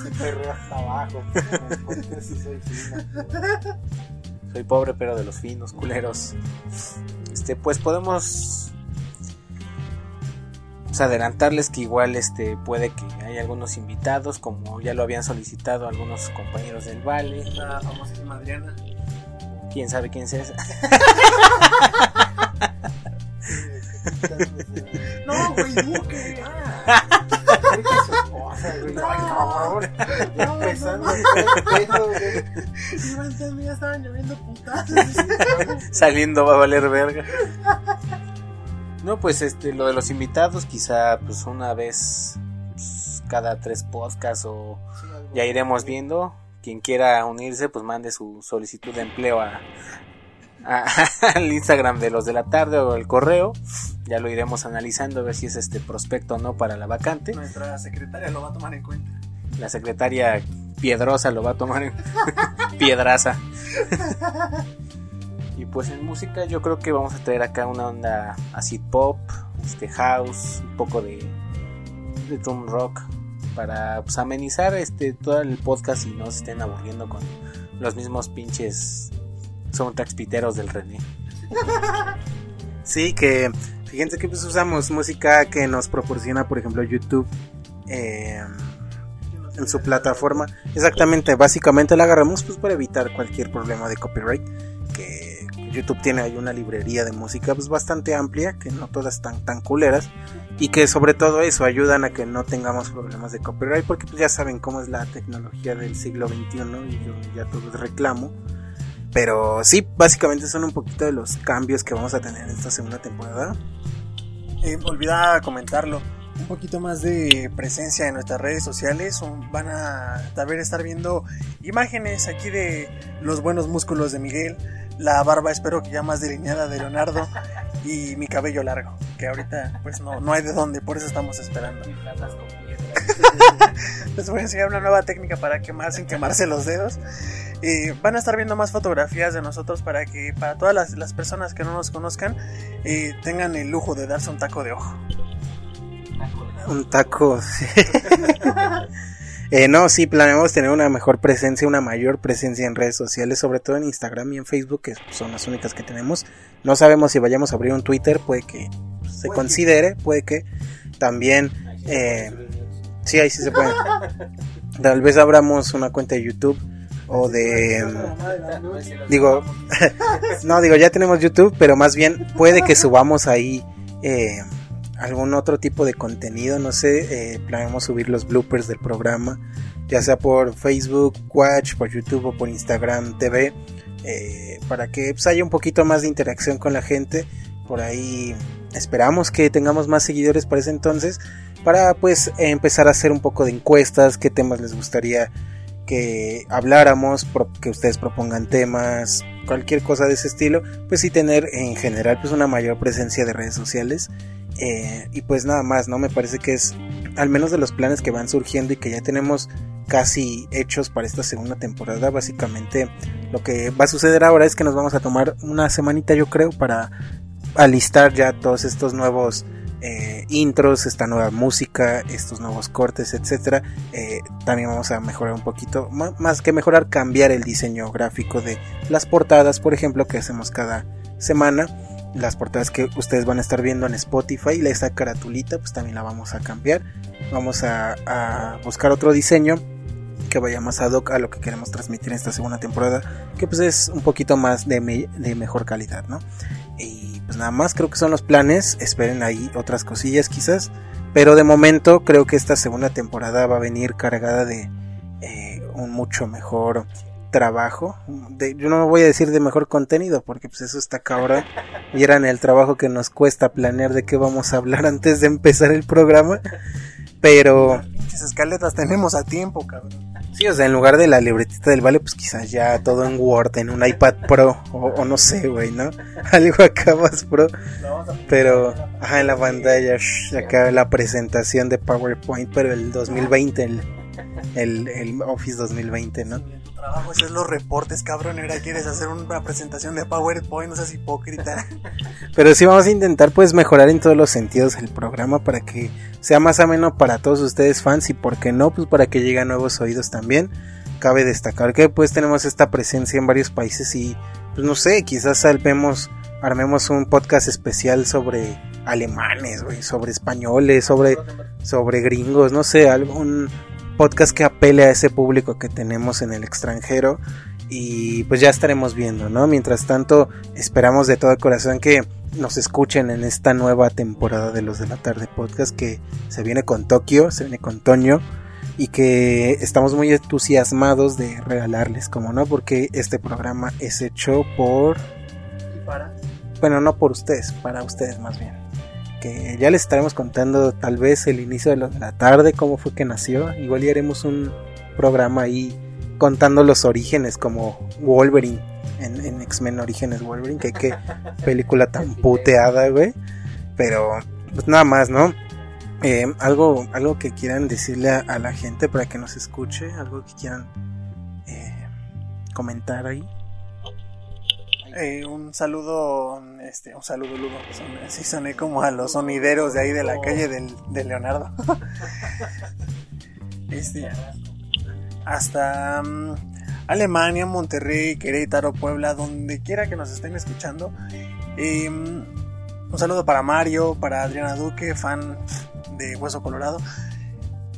Abajo. Soy pobre pero de los finos, culeros. Este, pues podemos pues, adelantarles que igual este puede que haya algunos invitados, como ya lo habían solicitado algunos compañeros del Vale. La famosísima Adriana. Quién sabe quién sea. No, güey. Creo que esposa, cabrón. No, Empezando no, el pedo, güey. Iba entrando y ya estaban lloviendo putazos. Saliendo va a valer verga. No, pues este, lo de los invitados, quizá pues una vez pues, cada tres podcasts o ya iremos viendo. Quien quiera unirse, pues mande su solicitud de empleo a, a- al Instagram de los de la tarde o el correo. Ya lo iremos analizando a ver si es este prospecto o no para la vacante. Nuestra secretaria lo va a tomar en cuenta. La secretaria Piedrosa lo va a tomar en Piedraza. y pues en música yo creo que vamos a traer acá una onda así pop, este house, un poco de, de drum rock para pues, amenizar este todo el podcast y no se estén aburriendo con los mismos pinches soundtracks piteros del René. Sí, que fíjense que pues usamos música que nos proporciona, por ejemplo, YouTube eh, en su plataforma. Exactamente, básicamente la agarramos pues para evitar cualquier problema de copyright. Que YouTube tiene ahí una librería de música pues bastante amplia, que no todas están tan culeras. Y que sobre todo eso ayudan a que no tengamos problemas de copyright, porque pues ya saben cómo es la tecnología del siglo XXI y yo ya todo es reclamo. Pero sí, básicamente son un poquito de los cambios que vamos a tener en esta segunda temporada. Eh, olvidaba comentarlo. Un poquito más de presencia en nuestras redes sociales. van a también estar viendo imágenes aquí de los buenos músculos de Miguel. La barba, espero que ya más delineada de Leonardo. Y mi cabello largo. Que ahorita, pues no, no hay de dónde. Por eso estamos esperando. Les voy a enseñar una nueva técnica para quemar sin quemarse los dedos. Eh, van a estar viendo más fotografías de nosotros para que para todas las, las personas que no nos conozcan eh, tengan el lujo de darse un taco de ojo. Un taco. sí. Eh, no, sí, planeamos tener una mejor presencia, una mayor presencia en redes sociales, sobre todo en Instagram y en Facebook, que son las únicas que tenemos. No sabemos si vayamos a abrir un Twitter, puede que se considere, puede que también... Eh, sí, ahí sí se puede. Tal vez abramos una cuenta de YouTube o de... Digo, no, digo, ya tenemos YouTube, pero más bien puede que subamos ahí eh, algún otro tipo de contenido, no sé, eh, planeamos subir los bloopers del programa, ya sea por Facebook, Watch, por YouTube o por Instagram TV, eh, para que pues, haya un poquito más de interacción con la gente. Por ahí esperamos que tengamos más seguidores para ese entonces, para pues empezar a hacer un poco de encuestas, qué temas les gustaría que habláramos, que ustedes propongan temas, cualquier cosa de ese estilo, pues sí tener en general pues una mayor presencia de redes sociales. Eh, y pues nada más, ¿no? Me parece que es al menos de los planes que van surgiendo y que ya tenemos casi hechos para esta segunda temporada. Básicamente lo que va a suceder ahora es que nos vamos a tomar una semanita yo creo para alistar ya todos estos nuevos eh, intros, esta nueva música, estos nuevos cortes, etcétera. Eh, también vamos a mejorar un poquito, más que mejorar, cambiar el diseño gráfico de las portadas, por ejemplo, que hacemos cada semana. Las portadas que ustedes van a estar viendo en Spotify, esa caratulita, pues también la vamos a cambiar. Vamos a, buscar otro diseño que vaya más ad hoc a lo que queremos transmitir en esta segunda temporada, que pues es un poquito más de, me- de mejor calidad, ¿no? Nada más, creo que son los planes, esperen ahí otras cosillas quizás, pero de momento creo que esta segunda temporada va a venir cargada de eh, un mucho mejor trabajo, yo no voy a decir de mejor contenido, porque pues eso está cabrón, vieran el trabajo que nos cuesta planear de qué vamos a hablar antes de empezar el programa, pero... Pinches escaletas tenemos a tiempo, cabrón. Sí, o sea, en lugar de la libretita del vale, pues quizás ya todo en Word, en un iPad Pro, o, o no sé, güey, ¿no? Algo acá más pro, pero, ajá, en la pantalla, shh, acá la presentación de PowerPoint, pero el 2020, el, el, el Office 2020, ¿no? Trabajo es los reportes, cabrón. Ahora quieres hacer una presentación de PowerPoint, no seas hipócrita. Pero sí vamos a intentar, pues, mejorar en todos los sentidos el programa para que sea más ameno para todos ustedes fans y, por qué no, pues, para que llegue a nuevos oídos también. Cabe destacar que, pues, tenemos esta presencia en varios países y, pues, no sé, quizás salvemos, armemos un podcast especial sobre alemanes, güey, sobre españoles, sobre, sobre gringos, no sé, algún podcast que apele a ese público que tenemos en el extranjero y pues ya estaremos viendo, ¿no? Mientras tanto, esperamos de todo corazón que nos escuchen en esta nueva temporada de los de la tarde podcast que se viene con Tokio, se viene con Toño y que estamos muy entusiasmados de regalarles, como no, porque este programa es hecho por... ¿Y para? Bueno, no por ustedes, para ustedes más bien. Que ya les estaremos contando tal vez el inicio de la- de la tarde, cómo fue que nació. Igual y haremos un programa ahí contando los orígenes como Wolverine en, en X-Men Orígenes Wolverine, que qué película tan puteada, güey. Pero pues nada más, ¿no? Eh, algo, algo que quieran decirle a, a la gente para que nos escuche, algo que quieran eh, comentar ahí. Eh, un saludo, este, un saludo, Ludo. Son- Sí, soné como a los sonideros de ahí de la calle del, de Leonardo. este, hasta mm, Alemania, Monterrey, Querétaro, Puebla, donde quiera que nos estén escuchando. Eh, un saludo para Mario, para Adriana Duque, fan de Hueso Colorado.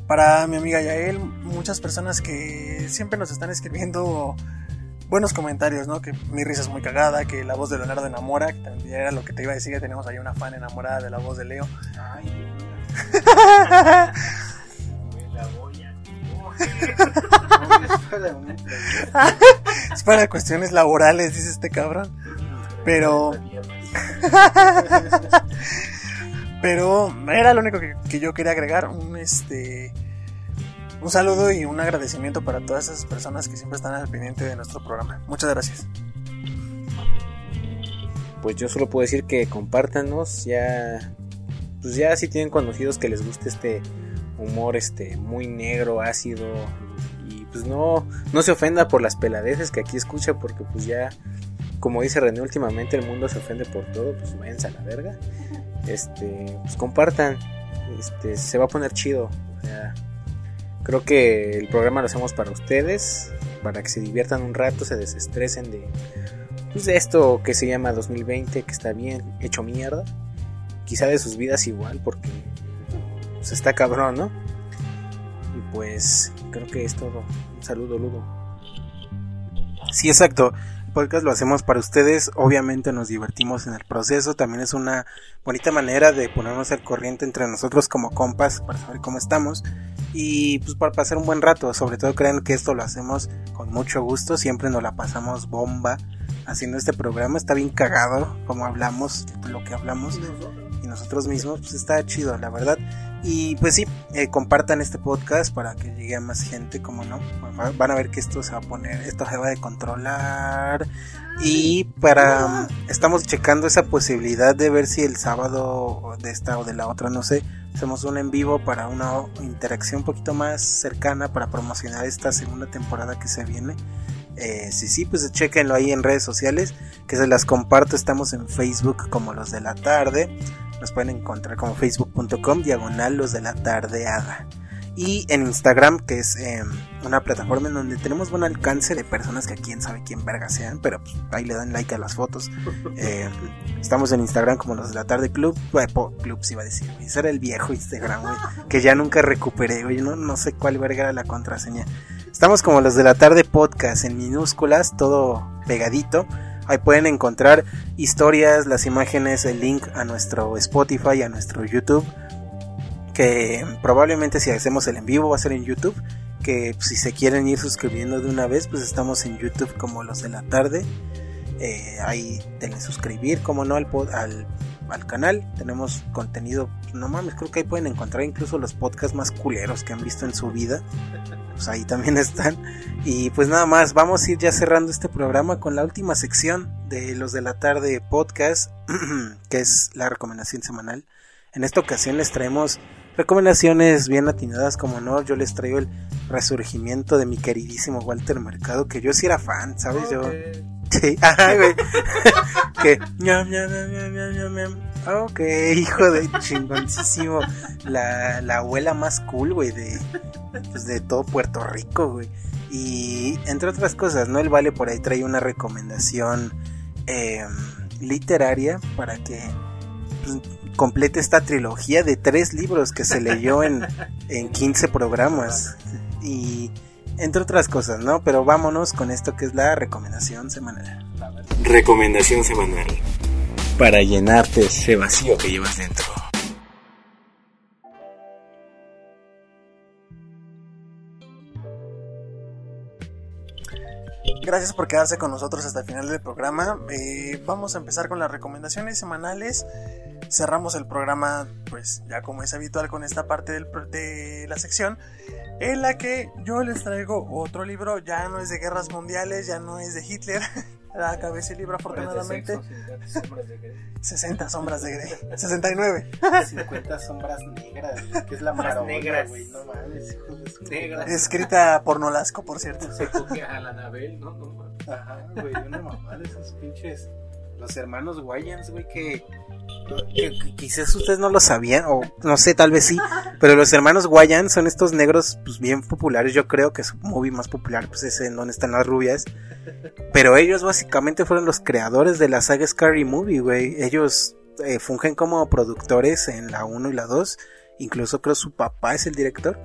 Para mi amiga Yael, muchas personas que siempre nos están escribiendo buenos comentarios, ¿no? Que mi risa es muy cagada, que la voz de Leonardo enamora, que también era lo que te iba a decir, que tenemos ahí una fan enamorada de la voz de Leo. es para cuestiones laborales, dice este cabrón. Pero... Pero era lo único que, que yo quería agregar, un este... Un saludo y un agradecimiento para todas esas personas que siempre están al pendiente de nuestro programa. Muchas gracias. Pues yo solo puedo decir que compártanos, ya pues ya si tienen conocidos que les guste este humor este muy negro, ácido y pues no no se ofenda por las peladeces que aquí escucha porque pues ya como dice René últimamente el mundo se ofende por todo, pues váyanse a la verga. Este, pues compartan. Este, se va a poner chido, o sea, creo que el programa lo hacemos para ustedes, para que se diviertan un rato, se desestresen de pues esto que se llama 2020, que está bien hecho mierda. Quizá de sus vidas igual, porque pues está cabrón, ¿no? Y pues creo que es todo. Un saludo, Ludo. Sí, exacto. El podcast lo hacemos para ustedes. Obviamente nos divertimos en el proceso. También es una bonita manera de ponernos al corriente entre nosotros como compas para saber cómo estamos. Y pues para pasar un buen rato. Sobre todo crean que esto lo hacemos con mucho gusto. Siempre nos la pasamos bomba haciendo este programa. Está bien cagado como hablamos, lo que hablamos. Nosotros mismos, pues está chido, la verdad. Y pues sí, eh, compartan este podcast para que llegue a más gente, como no. Va- Van a ver que esto se va a poner, esto se va a controlar. Y para, estamos checando esa posibilidad de ver si el sábado de esta o de la otra, no sé, hacemos un en vivo para una interacción un poquito más cercana para promocionar esta segunda temporada que se viene. Eh, sí, sí, pues chequenlo ahí en redes sociales, que se las comparto. Estamos en Facebook como los de la tarde. Nos pueden encontrar como facebook.com diagonal los de la tardeada. Y en Instagram, que es eh, una plataforma en donde tenemos buen alcance de personas que quién sabe quién verga sean, pero pues, ahí le dan like a las fotos. Eh, estamos en Instagram como los de la tarde club. eh, club iba a decir. Ese era el viejo Instagram, güey. Que ya nunca recuperé, güey. No, no sé cuál verga era la contraseña. Estamos como los de la tarde podcast en minúsculas, todo pegadito. Ahí pueden encontrar historias, las imágenes, el link a nuestro Spotify, a nuestro YouTube. Que probablemente si hacemos el en vivo va a ser en YouTube. Que si se quieren ir suscribiendo de una vez, pues estamos en YouTube como los de la tarde. Eh, ahí denle suscribir, como no, al, al, al canal. Tenemos contenido, no mames, creo que ahí pueden encontrar incluso los podcasts más culeros que han visto en su vida. Pues ahí también están. Y pues nada más, vamos a ir ya cerrando este programa con la última sección de los de la tarde podcast, que es la recomendación semanal. En esta ocasión les traemos recomendaciones bien atinadas, como no, yo les traigo el resurgimiento de mi queridísimo Walter Mercado, que yo sí era fan, ¿sabes? Yo... Sí, ajá, güey. que. ñam, ñam, ñam, ñam, ñam, ñam, ñam. Ok, hijo de chingoncísimo. La, la abuela más cool, güey, de, pues, de todo Puerto Rico, güey. Y entre otras cosas, ¿no? El Vale por ahí trae una recomendación eh, literaria para que pues, complete esta trilogía de tres libros que se leyó en, en 15 programas. Y entre otras cosas, ¿no? Pero vámonos con esto que es la recomendación semanal. Recomendación semanal. Para llenarte ese vacío que llevas dentro. Gracias por quedarse con nosotros hasta el final del programa. Eh, vamos a empezar con las recomendaciones semanales. Cerramos el programa, pues ya como es habitual con esta parte del de la sección, en la que yo les traigo otro libro. Ya no es de guerras mundiales, ya no es de Hitler. Acabé ese libro afortunadamente. 60 sombras de Grey. 69. 50 sombras negras, güey, que es la maravilla, negras. güey, no mames, hijo de Negras. Escrita por Nolasco, por cierto. Se coge a la Anabel, ¿no? no mames. Ajá, güey, una mamá de esos pinches. Los hermanos Wayans, güey, que quizás ustedes no lo sabían, o no sé, tal vez sí, pero los hermanos Wayans son estos negros, pues bien populares. Yo creo que su movie más popular, pues es en donde están las rubias. Pero ellos básicamente fueron los creadores de la saga Scary Movie, güey. Ellos eh, fungen como productores en la 1 y la 2. Incluso creo su papá es el director.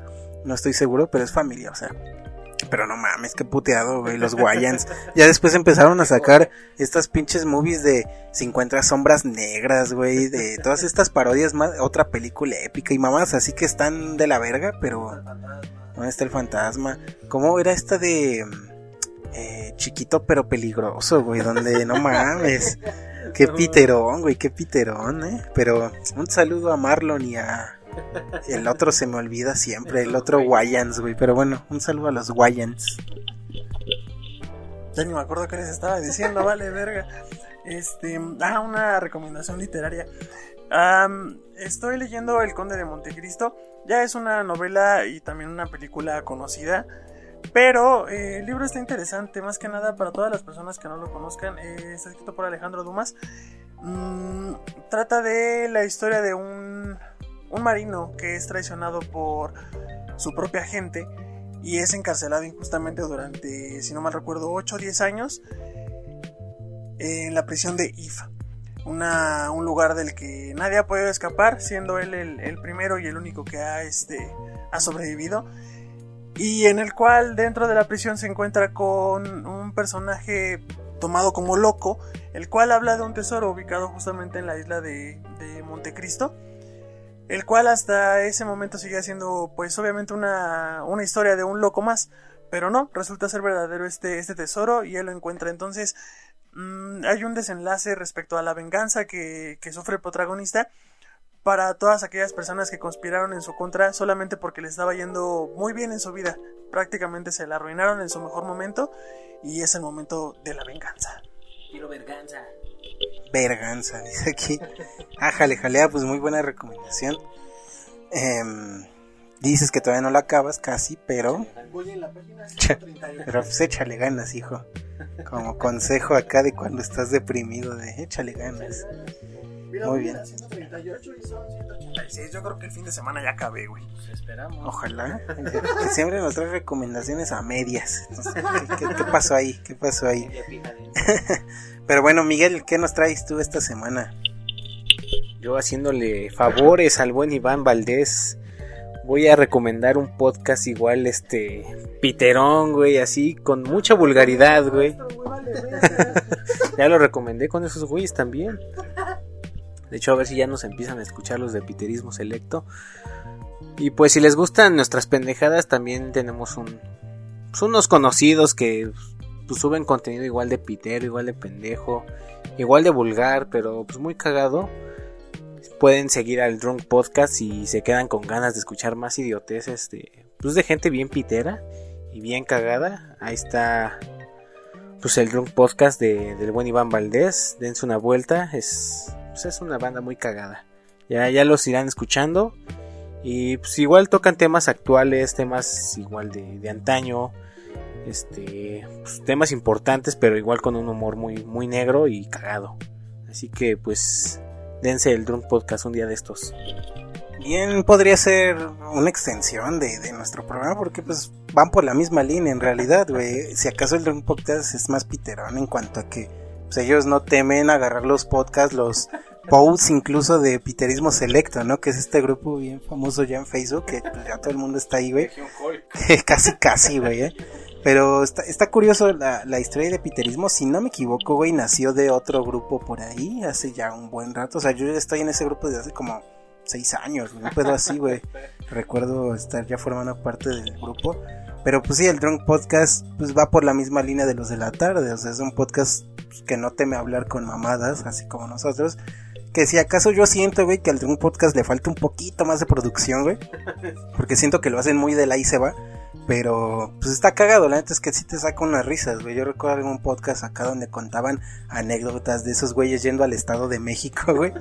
No estoy seguro, pero es familia, o sea. Pero no mames, qué puteado, güey, los Wayans. ya después empezaron a sacar estas pinches movies de 50 sombras negras, güey, de todas estas parodias más, otra película épica y mamás, así que están de la verga, pero ¿dónde está el fantasma? ¿Cómo era esta de mm, eh, chiquito pero peligroso, güey, donde no mames? Qué piterón, güey, qué piterón, eh. Pero un saludo a Marlon y a el otro se me olvida siempre, el otro Wayans, güey. Pero bueno, un saludo a los Wayans. Ya ni me acuerdo qué les estaba diciendo, vale, verga. Este, ah, una recomendación literaria. Estoy leyendo El Conde de Montecristo. Ya es una novela y también una película conocida. Pero eh, el libro está interesante, más que nada para todas las personas que no lo conozcan. eh, está escrito por Alejandro Dumas. Mm, trata de la historia de un, un marino que es traicionado por su propia gente y es encarcelado injustamente durante, si no mal recuerdo, 8 o 10 años en la prisión de Ifa. Un lugar del que nadie ha podido escapar, siendo él el, el primero y el único que ha, este, ha sobrevivido. Y en el cual dentro de la prisión se encuentra con un personaje tomado como loco, el cual habla de un tesoro ubicado justamente en la isla de, de Montecristo el cual hasta ese momento sigue siendo pues obviamente una, una historia de un loco más, pero no, resulta ser verdadero este, este tesoro y él lo encuentra. Entonces mm, hay un desenlace respecto a la venganza que, que sufre el protagonista para todas aquellas personas que conspiraron en su contra solamente porque le estaba yendo muy bien en su vida. Prácticamente se la arruinaron en su mejor momento y es el momento de la venganza. Quiero verganza. Verganza, dice aquí. Ah, jale, jalea, pues muy buena recomendación. Em, dices que todavía no la acabas casi, pero, pero pues échale ganas, hijo. Como consejo acá de cuando estás deprimido, de échale ganas. Muy bien. 138 y son 186. Yo creo que el fin de semana ya acabé, güey. Pues esperamos. Ojalá. Que siempre nos trae recomendaciones a medias. Entonces, ¿qué, qué- qué pasó ahí? ¿Qué pasó ahí? Pero bueno, Miguel, ¿qué nos traes tú esta semana? Yo haciéndole favores al buen Iván Valdés. Voy a recomendar un podcast igual, este, piterón, güey, así, con mucha vulgaridad, güey. Ya lo recomendé con esos güeyes también. De hecho, a ver si ya nos empiezan a escuchar los de Piterismo Selecto. Y pues si les gustan nuestras pendejadas, también tenemos un, pues, unos conocidos que pues, suben contenido igual de pitero, igual de pendejo, igual de vulgar, pero pues muy cagado. Pueden seguir al Drunk Podcast si se quedan con ganas de escuchar más idioteces de, pues, de gente bien pitera y bien cagada. Ahí está pues el Drunk Podcast de, del buen Iván Valdés. Dense una vuelta. Es, pues, es una banda muy cagada. Ya, ya los irán escuchando. Y pues igual tocan temas actuales, temas igual de, de antaño. Este, pues, temas importantes, pero igual con un humor muy, muy negro y cagado. Así que pues dense el Drunk Podcast un día de estos. Bien, podría ser una extensión de, de nuestro programa porque pues van por la misma línea en realidad. Si acaso el Drunk Podcast es más piterón en cuanto a que pues, ellos no temen agarrar los podcasts, los posts incluso de Piterismo Selecto, ¿no? Que es este grupo bien famoso ya en Facebook, que pues, ya todo el mundo está ahí, güey. casi, casi, güey, ¿eh? Pero está, está curioso la, la historia de Piterismo. Si no me equivoco, güey, nació de otro grupo por ahí hace ya un buen rato. O sea, yo estoy en ese grupo desde hace como seis años, un pedo así, güey. Recuerdo estar ya formando parte del grupo. Pero pues sí, el Drunk Podcast pues va por la misma línea de los de la tarde. O sea, es un podcast pues, que no teme hablar con mamadas, así como nosotros. Que si acaso yo siento, güey, que al Drunk Podcast le falta un poquito más de producción, güey. Porque siento que lo hacen muy de la y se va. Pero pues está cagado, la neta es que sí te saca unas risas, güey. Yo recuerdo algún podcast acá donde contaban anécdotas de esos güeyes yendo al Estado de México, güey.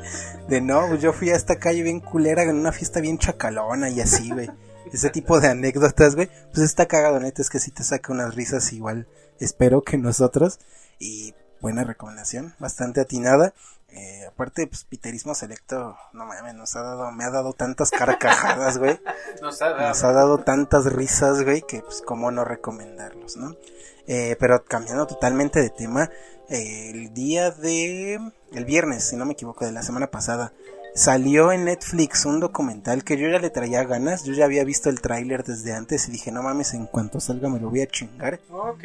De no, yo fui a esta calle bien culera en una fiesta bien chacalona y así, güey. Ese tipo de anécdotas, güey. Pues está cagado, neta es que sí te saca unas risas igual. Espero que nosotros. Y buena recomendación, bastante atinada. Eh, aparte, pues, Piterismo Selecto, no mames, nos ha dado, me ha dado tantas carcajadas, güey. Nos ha dado. Nos ha dado tantas risas, güey, que pues cómo no recomendarlos, ¿no? Eh, pero cambiando totalmente de tema, eh, el día de... el viernes, si no me equivoco, de la semana pasada, salió en Netflix un documental que yo ya le traía ganas, yo ya había visto el tráiler desde antes y dije, no mames, en cuanto salga me lo voy a chingar. Ok.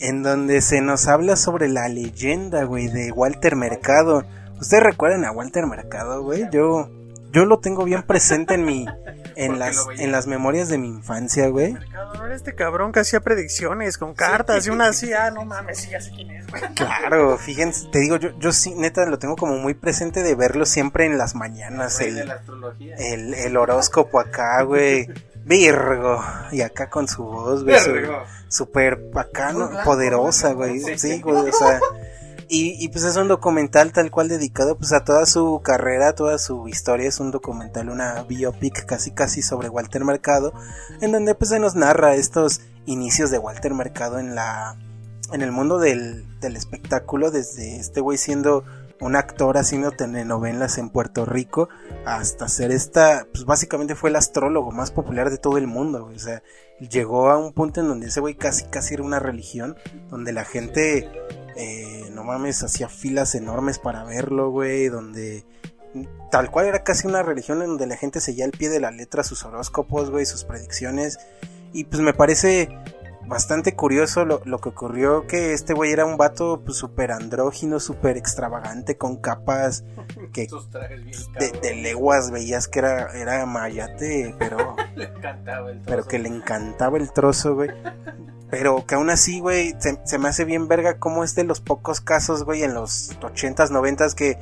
En donde se nos habla sobre la leyenda, güey, de Walter Mercado. ¿Ustedes recuerdan a Walter Mercado, güey? Yo, yo lo tengo bien presente en mi, en las, en las memorias de mi infancia, güey. Este cabrón que hacía predicciones con cartas y una así, ah, no mames, sí, ya sé quién es, güey. Claro, fíjense, te digo, yo, yo sí, neta, lo tengo como muy presente de verlo siempre en las mañanas, de el, la astrología. el, el horóscopo acá, güey. Virgo, y acá con su voz, güey, súper acá, ¿no? Muy blanco, poderosa, güey, sí, güey, o sea, y, y pues es un documental tal cual dedicado pues a toda su carrera, toda su historia, es un documental, una biopic casi casi sobre Walter Mercado, en donde pues se nos narra estos inicios de Walter Mercado en la, en el mundo del, del espectáculo, desde este güey siendo un actor haciendo telenovelas en Puerto Rico hasta ser esta, pues básicamente fue el astrólogo más popular de todo el mundo, o sea, llegó a un punto en donde ese güey casi casi era una religión, donde la gente, eh, no mames, hacía filas enormes para verlo, güey, donde tal cual era casi una religión en donde la gente seguía al pie de la letra sus horóscopos, güey, sus predicciones, y pues me parece bastante curioso lo, lo que ocurrió que este güey era un vato pues súper andrógino, súper extravagante, con capas que de, de leguas veías que era, era mayate, pero, Le encantaba el pero trozo. que le encantaba el trozo, güey. Pero que aún así, güey, se, se me hace bien verga como es de los pocos casos, güey, en los 80s, 90s que eh,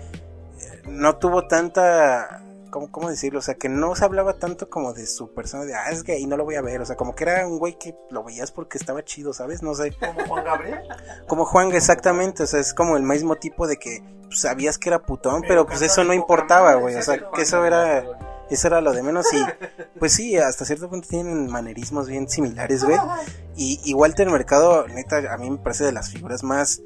no tuvo tanta... ¿Cómo, ¿Cómo decirlo? O sea, que no se hablaba tanto como de su persona, de, ah, es gay, no lo voy a ver. O sea, como que era un güey que lo veías porque estaba chido, ¿sabes? No sé. Como Juan Gabriel. Como Juan, exactamente, o sea, es como el mismo tipo de que pues, sabías que era putón, pero, pues eso no importaba, güey, o sea, que eso era, eso era lo de menos y pues sí, hasta cierto punto tienen manerismos bien similares, güey, y, y Walter Mercado, neta, a mí me parece de las figuras más,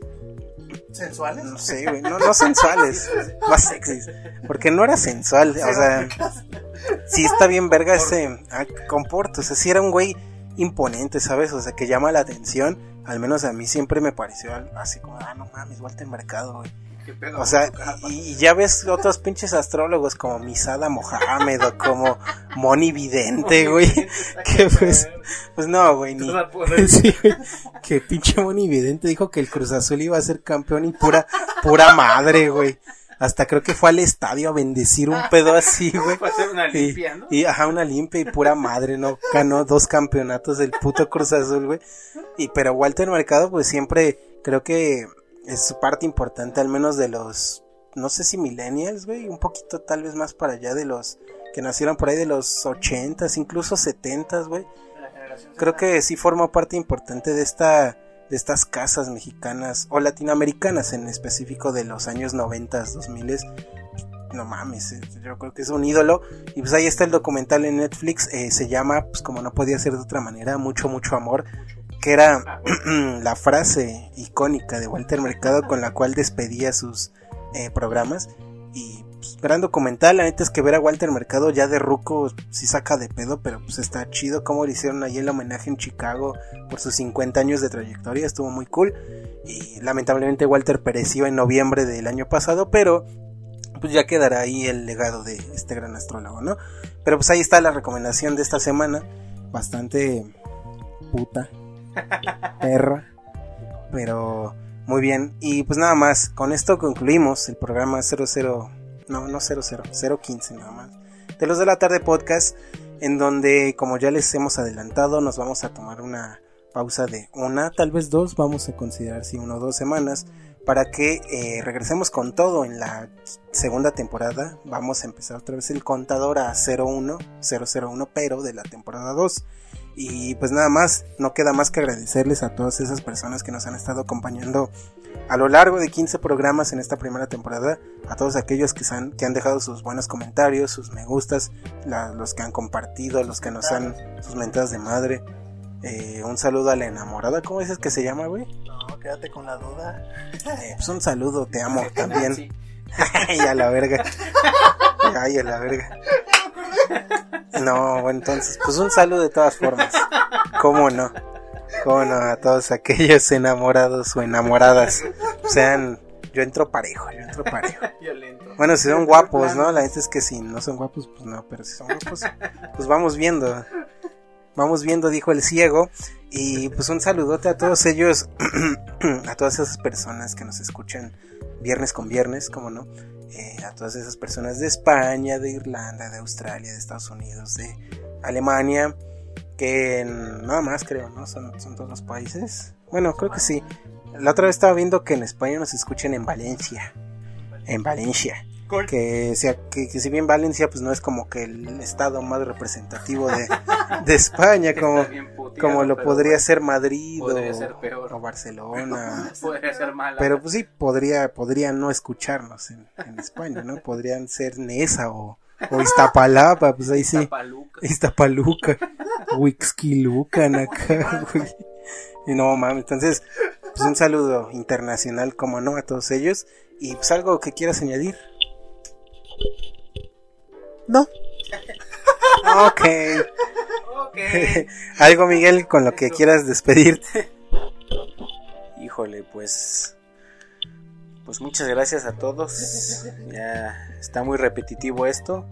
¿Sensuales? no sé, güey, no, no sensuales, más sexys, porque no era sensual, o sea, sí está bien verga ese ah, comporto, o sea, sí era un güey imponente, ¿sabes? O sea, que llama la atención, al menos a mí siempre me pareció así como, ah, no mames, Walter Mercado, güey. ¿Qué pedo? O sea, y, y ya ves otros pinches astrólogos como Misada Mohamed o como Moni Vidente, güey. Que pues, pues no, güey, ni. Sí, güey. Que pinche Moni Vidente dijo que el Cruz Azul iba a ser campeón y pura, pura madre, güey. Hasta creo que fue al estadio a bendecir un pedo así, güey. Una Y, limpia, ¿no? y, ajá, una limpia y pura madre, ¿no? Ganó dos campeonatos del puto Cruz Azul, güey. Y, pero Walter Mercado, pues siempre creo que es parte importante, al menos de los, no sé si millennials, güey, un poquito tal vez más para allá de los que nacieron por ahí de los ochentas, incluso setentas, güey. Creo que sí forma parte importante de esta de estas casas mexicanas o latinoamericanas en específico de los años 90, 2000 no mames, eh, yo creo que es un ídolo. Y pues ahí está el documental en Netflix, eh, se llama, pues como no podía ser de otra manera, Mucho, mucho amor, que era la frase icónica de Walter Mercado con la cual despedía sus eh, programas. Y pues, gran documental, la neta es que ver a Walter Mercado ya de ruco sí saca de pedo, pero pues está chido como le hicieron ahí el homenaje en Chicago por sus 50 años de trayectoria, estuvo muy cool. Y lamentablemente Walter pereció en noviembre del año pasado, pero pues ya quedará ahí el legado de este gran astrólogo, ¿no? Pero pues ahí está la recomendación de esta semana, bastante puta, perra, pero muy bien. Y pues nada más, con esto concluimos el programa 00, no, no 00, 015 nada más, de los de la tarde podcast. en donde, como ya les hemos adelantado, nos vamos a tomar una pausa de una, tal vez dos, vamos a considerar si uno o dos semanas, para que eh, regresemos con todo en la segunda temporada. Vamos a empezar otra vez el contador a 01, 001, pero de la temporada 2. Y pues nada más, no queda más que agradecerles a todas esas personas que nos han estado acompañando a lo largo de 15 programas en esta primera temporada, a todos aquellos que, han, que han dejado sus buenos comentarios, sus me gustas, los que han compartido, los que nos han sus mentadas de madre. Eh, un saludo a la enamorada, ¿cómo dices que se llama, güey? No, quédate con la duda. Eh, pues un saludo, te amo también. Ay, a la verga. Ay, a la verga. No, entonces, pues un saludo de todas formas. ¿Cómo no? ¿Cómo no? A todos aquellos enamorados o enamoradas. Sean, yo entro parejo, yo entro parejo. Bueno, si son guapos, ¿no? La gente es que si no son guapos, pues no, pero si son guapos, pues vamos viendo. Vamos viendo, dijo el ciego. Y pues un saludote a todos ellos, a todas esas personas que nos escuchan viernes con viernes, como no. Eh, a todas esas personas de España, de Irlanda, de Australia, de Estados Unidos, de Alemania, que nada más creo, ¿no? Son, son todos los países. Bueno, creo que sí. La otra vez estaba viendo que en España nos escuchan en Valencia. En Valencia. Que, sea, que, si bien Valencia pues no es como que el estado más representativo de, de España, como, como lo podría ser Madrid o, Barcelona. Pero pues sí, podría, podría no escucharnos en, en España, ¿no? Podrían ser Nesa o, o Iztapalapa, pues ahí sí. Iztapaluca. Wixquilucan acá, güey. Y no mames, entonces, pues un saludo internacional, como no, a todos ellos. Y pues algo que quieras añadir. No. ok. okay. Algo, Miguel, con lo que quieras despedirte. Híjole, pues. Pues muchas gracias a todos. Ya está muy repetitivo esto.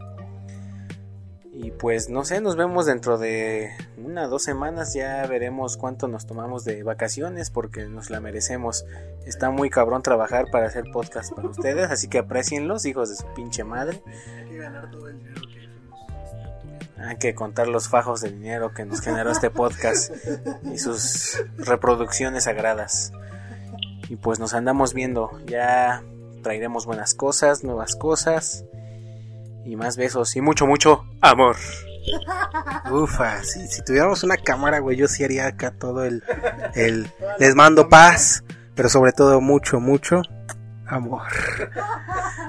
Y pues no sé, nos vemos dentro de una o dos semanas. Ya veremos cuánto nos tomamos de vacaciones porque nos la merecemos. Está muy cabrón trabajar para hacer podcast para ustedes, así que aprecienlos, hijos de su pinche madre. Hay que contar los fajos de dinero que nos generó este podcast y sus reproducciones sagradas. Y pues nos andamos viendo. Ya traeremos buenas cosas, nuevas cosas y más besos y mucho, mucho amor. Ufa, si, si tuviéramos una cámara, güey, yo sí haría acá todo el, el... Les mando paz, pero sobre todo mucho, mucho amor.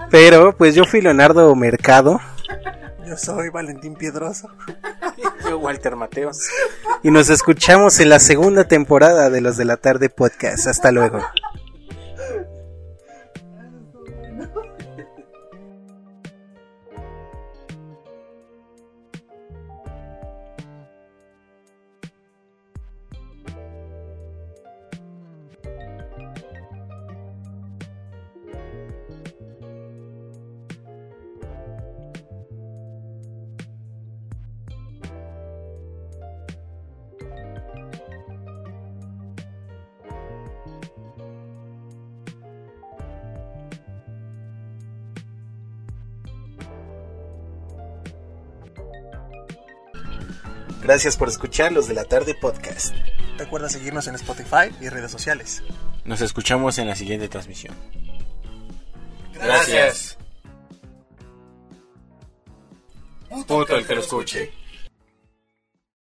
Pero, pues yo fui Leonardo Mercado. Yo soy Valentín Piedroso. Yo Walter Mateos. Y nos escuchamos en la segunda temporada de Los de la Tarde Podcast. Hasta luego. Gracias por escuchar los de la tarde podcast. Recuerda seguirnos en Spotify y redes sociales. Nos escuchamos en la siguiente transmisión. Gracias. Puto el que lo escuche.